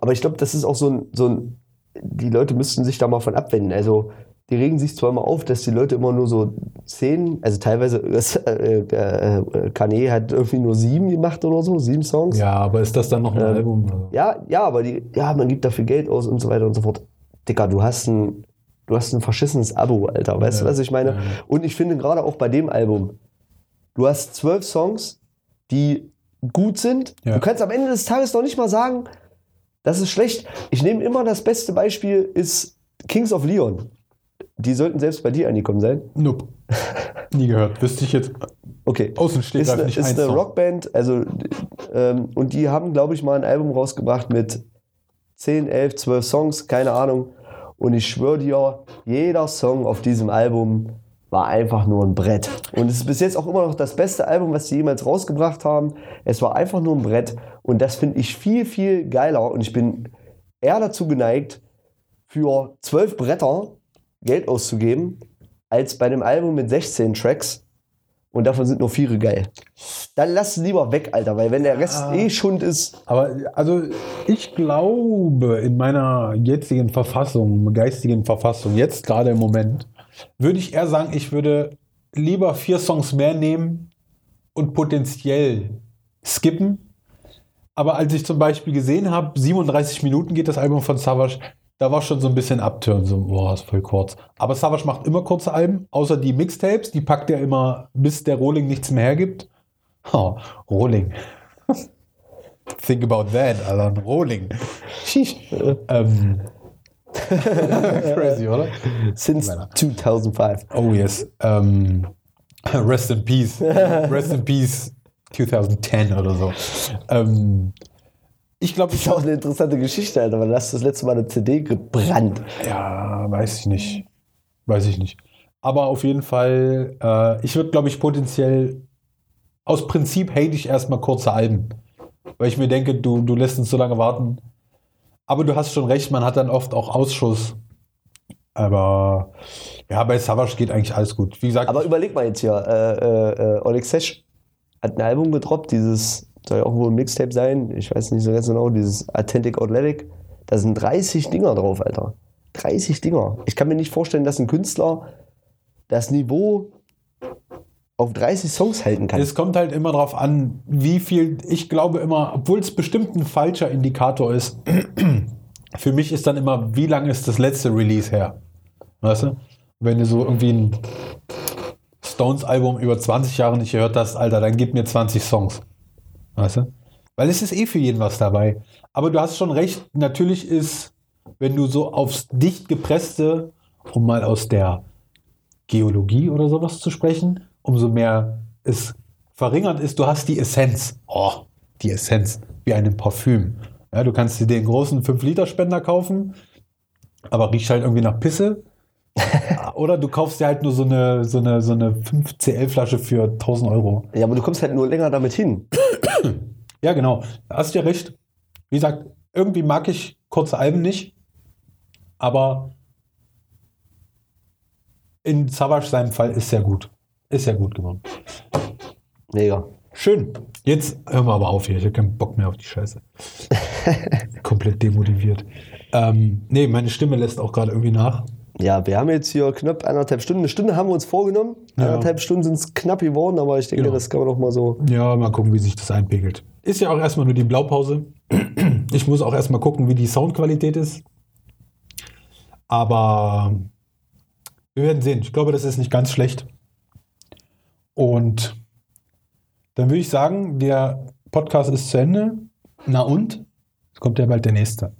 aber ich glaube, das ist auch so ein, so ein, die Leute müssten sich da mal von abwenden. Also die regen sich zwar immer auf, dass die Leute immer nur so zehn, also teilweise, das, äh, äh, Kanye hat irgendwie nur sieben gemacht oder so, sieben Songs. Ja, aber ist das dann noch ein Ähm, Album? Ja, ja, aber die, ja, man gibt dafür Geld aus und so weiter und so fort. Dicker, du hast ein, du hast ein verschissenes Abo, Alter. Weißt Ja, du, was ich meine? ja. Und ich finde gerade auch bei dem Album, du hast zwölf Songs, die gut sind. Ja. Du kannst am Ende des Tages noch nicht mal sagen, das ist schlecht. Ich nehme immer das beste Beispiel ist Kings of Leon. Die sollten selbst bei dir angekommen sein. Nope. Nie gehört. Wüsste ich jetzt Okay. außen steht ist eine, nicht ist ein eine Song. Rockband, also ähm, und die haben, glaube ich, mal ein Album rausgebracht mit 10, 11, 12 Songs, keine Ahnung. Und ich schwöre dir, jeder Song auf diesem Album war einfach nur ein Brett. Und es ist bis jetzt auch immer noch das beste Album, was sie jemals rausgebracht haben. Es war einfach nur ein Brett. Und das finde ich viel, viel geiler. Und ich bin eher dazu geneigt, für zwölf Bretter Geld auszugeben, als bei einem Album mit 16 Tracks. Und davon sind nur vier geil. Dann lass es lieber weg, Alter, weil wenn der Rest Ah. eh Schund ist. Aber also ich glaube, in meiner jetzigen Verfassung, geistigen Verfassung, jetzt gerade im Moment, würde ich eher sagen, ich würde lieber vier Songs mehr nehmen und potenziell skippen. Aber als ich zum Beispiel gesehen habe, 37 Minuten geht das Album von Savage, da war schon so ein bisschen Upturn, so, boah, ist voll kurz. Aber Savage macht immer kurze Alben, außer die Mixtapes, die packt er immer, bis der Rohling nichts mehr hergibt. Oh, Rohling. Think about that, Alan. Sheesh. ähm. Crazy, oder? Since Meiner. 2005. Oh yes. Ähm, rest in peace. Rest in peace 2010 oder so. Ähm, ich glaube, Das ist auch eine interessante Geschichte, Alter, du hast das letzte Mal eine CD gebrannt. Ja, weiß ich nicht. Weiß ich nicht. Aber auf jeden Fall, äh, ich würde, glaube ich, potenziell aus Prinzip hate ich erstmal kurze Alben. Weil ich mir denke, du, du lässt uns so lange warten. Aber du hast schon recht, man hat dann oft auch Ausschuss. Aber ja, bei Savage geht eigentlich alles gut. Wie gesagt, Aber überleg mal jetzt hier, äh, äh, äh, Oleg Sesh hat ein Album gedroppt, dieses, soll ja auch wohl ein Mixtape sein, ich weiß nicht so ganz genau, dieses Authentic Athletic. Da sind 30 Dinger drauf, Alter. 30 Dinger. Ich kann mir nicht vorstellen, dass ein Künstler das Niveau auf 30 Songs halten kann. Es kommt halt immer darauf an, wie viel, ich glaube immer, obwohl es bestimmt ein falscher Indikator ist, für mich ist dann immer, wie lange ist das letzte Release her? Weißt du? Wenn du so irgendwie ein Stones-Album über 20 Jahre nicht gehört hast, Alter, dann gib mir 20 Songs. Weißt du? Weil es ist eh für jeden was dabei. Aber du hast schon recht, natürlich ist, wenn du so aufs dicht gepresste, um mal aus der Geologie oder sowas zu sprechen, umso mehr es verringert ist, du hast die Essenz. Oh, die Essenz, wie einem Parfüm. Ja, du kannst dir den großen 5-Liter-Spender kaufen, aber riecht halt irgendwie nach Pisse. oder du kaufst dir halt nur so eine, so eine, so eine 5CL-Flasche für 1000 Euro. Ja, aber du kommst halt nur länger damit hin. Ja, genau. Hast du ja recht. Wie gesagt, irgendwie mag ich kurze Alben nicht, aber in Savage seinem Fall ist sehr gut. Ist sehr gut geworden. Mega. Schön. Jetzt hören wir aber auf hier. Ich habe keinen Bock mehr auf die Scheiße. Komplett demotiviert. Ähm, nee, meine Stimme lässt auch gerade irgendwie nach. Ja, wir haben jetzt hier knapp anderthalb Stunden. Eine Stunde haben wir uns vorgenommen. Ja. Anderthalb Stunden sind es knapp geworden, aber ich denke, Genau. das kann man doch mal so. Ja, mal gucken, wie sich das einpegelt. Ist ja auch erstmal nur die Blaupause. Ich muss auch erstmal gucken, wie die Soundqualität ist. Aber wir werden sehen. Ich glaube, das ist nicht ganz schlecht. Und dann würde ich sagen, der Podcast ist zu Ende. Na und? Es kommt ja bald der nächste.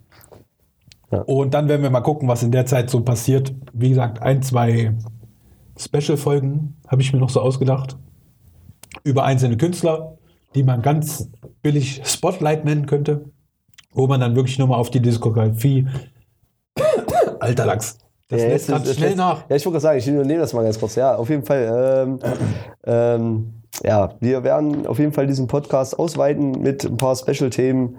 Ja. Und dann werden wir mal gucken, was in der Zeit so passiert. Wie gesagt, ein, zwei Special-Folgen habe ich mir noch so ausgedacht über einzelne Künstler, die man ganz billig Spotlight nennen könnte, wo man dann wirklich nur mal auf die Diskografie. Alter Lachs. Das Ja, lässt das schnell nach. Ja, ich wollte gerade sagen, ich nehme das mal ganz kurz. Ja, auf jeden Fall. Ähm, ähm, ja, wir werden auf jeden Fall diesen Podcast ausweiten mit ein paar Special-Themen.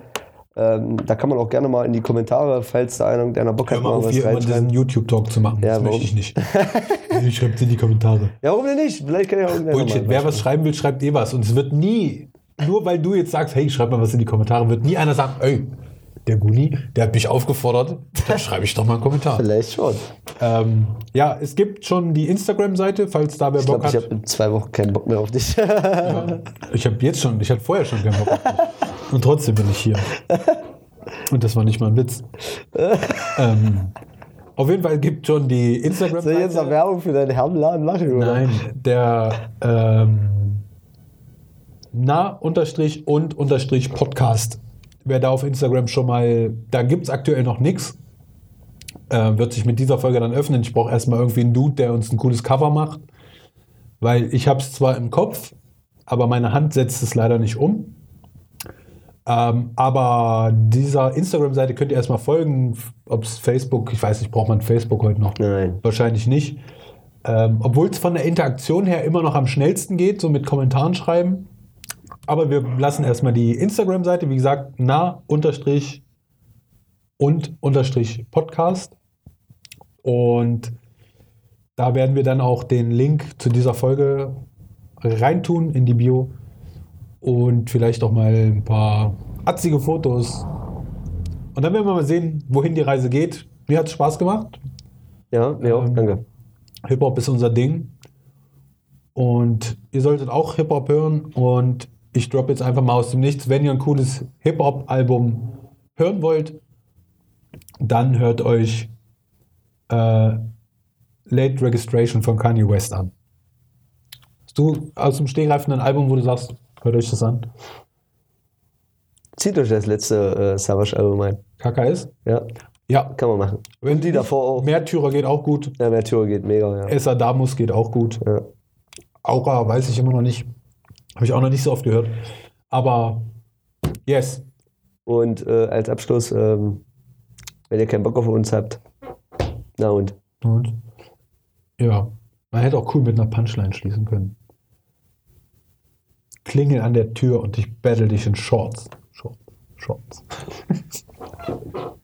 Ähm, da kann man auch gerne mal in die Kommentare, falls da einer, der Bock Hör hat, mal mal auf, was hier immer diesen YouTube-Talk zu machen. Ja, das warum? möchte ich nicht. ich schreibt in die Kommentare. Ja, warum denn nicht? Vielleicht kann ich auch irgendeiner Bullshit. Wer was schreiben will, schreibt eh was. Und es wird nie, nur weil du jetzt sagst, hey, schreib mal was in die Kommentare, wird nie einer sagen, ey, der Guni, der hat mich aufgefordert, da schreibe ich doch mal einen Kommentar. Vielleicht schon. Ähm, ja, es gibt schon die Instagram-Seite, falls da wer Ich Bock glaube, ich hat. habe in zwei Wochen keinen Bock mehr auf dich. Ich habe jetzt schon, ich hatte vorher schon keinen Bock auf dich. Und trotzdem bin ich hier. Und das war nicht mal ein Witz. ähm, auf jeden Fall gibt schon die instagram Soll ich jetzt noch Werbung für deinen Herrenladen machen? Oder? Nein, der ähm, na unterstrich und unterstrich Podcast. Wer da auf Instagram schon mal, da gibt es aktuell noch nichts. Äh, wird sich mit dieser Folge dann öffnen. Ich brauche erstmal irgendwie einen Dude, der uns ein cooles Cover macht. Weil ich habe es zwar im Kopf, aber meine Hand setzt es leider nicht um. Ähm, aber dieser Instagram-Seite könnt ihr erstmal folgen. Ob es Facebook, ich weiß nicht, braucht man Facebook heute noch? Nein. Wahrscheinlich nicht. Ähm, Obwohl es von der Interaktion her immer noch am schnellsten geht, so mit Kommentaren schreiben. Aber wir lassen erstmal die Instagram-Seite, wie gesagt, na unterstrich und unterstrich Podcast. Und da werden wir dann auch den Link zu dieser Folge reintun in die Bio. Und vielleicht auch mal ein paar atzige Fotos. Und dann werden wir mal sehen, wohin die Reise geht. Mir hat es Spaß gemacht. Ja, mir auch, Ähm, danke. Hip-Hop ist unser Ding. Und ihr solltet auch Hip-Hop hören. Und ich droppe jetzt einfach mal aus dem Nichts. Wenn ihr ein cooles Hip-Hop-Album hören wollt, dann hört euch äh, Late Registration von Kanye West an. Hast du aus dem Stegreifen ein Album, wo du sagst, hört euch das an? Zieht euch das letzte äh, Savage-Album ein. KKS? Ja, Ja. kann man machen. Wenn die davor auch. Märtyrer geht auch gut. Ja, Mertür geht mega, ja. Esadamus geht auch gut. ja. Aura weiß ich immer noch nicht. Habe ich auch noch nicht so oft gehört. Aber yes. Und äh, als Abschluss, ähm, wenn ihr keinen Bock auf uns habt, na und? Und ja, man hätte auch cool mit einer Punchline schließen können. Klingel an der Tür und ich battle dich in Shorts. Shorts. Shorts.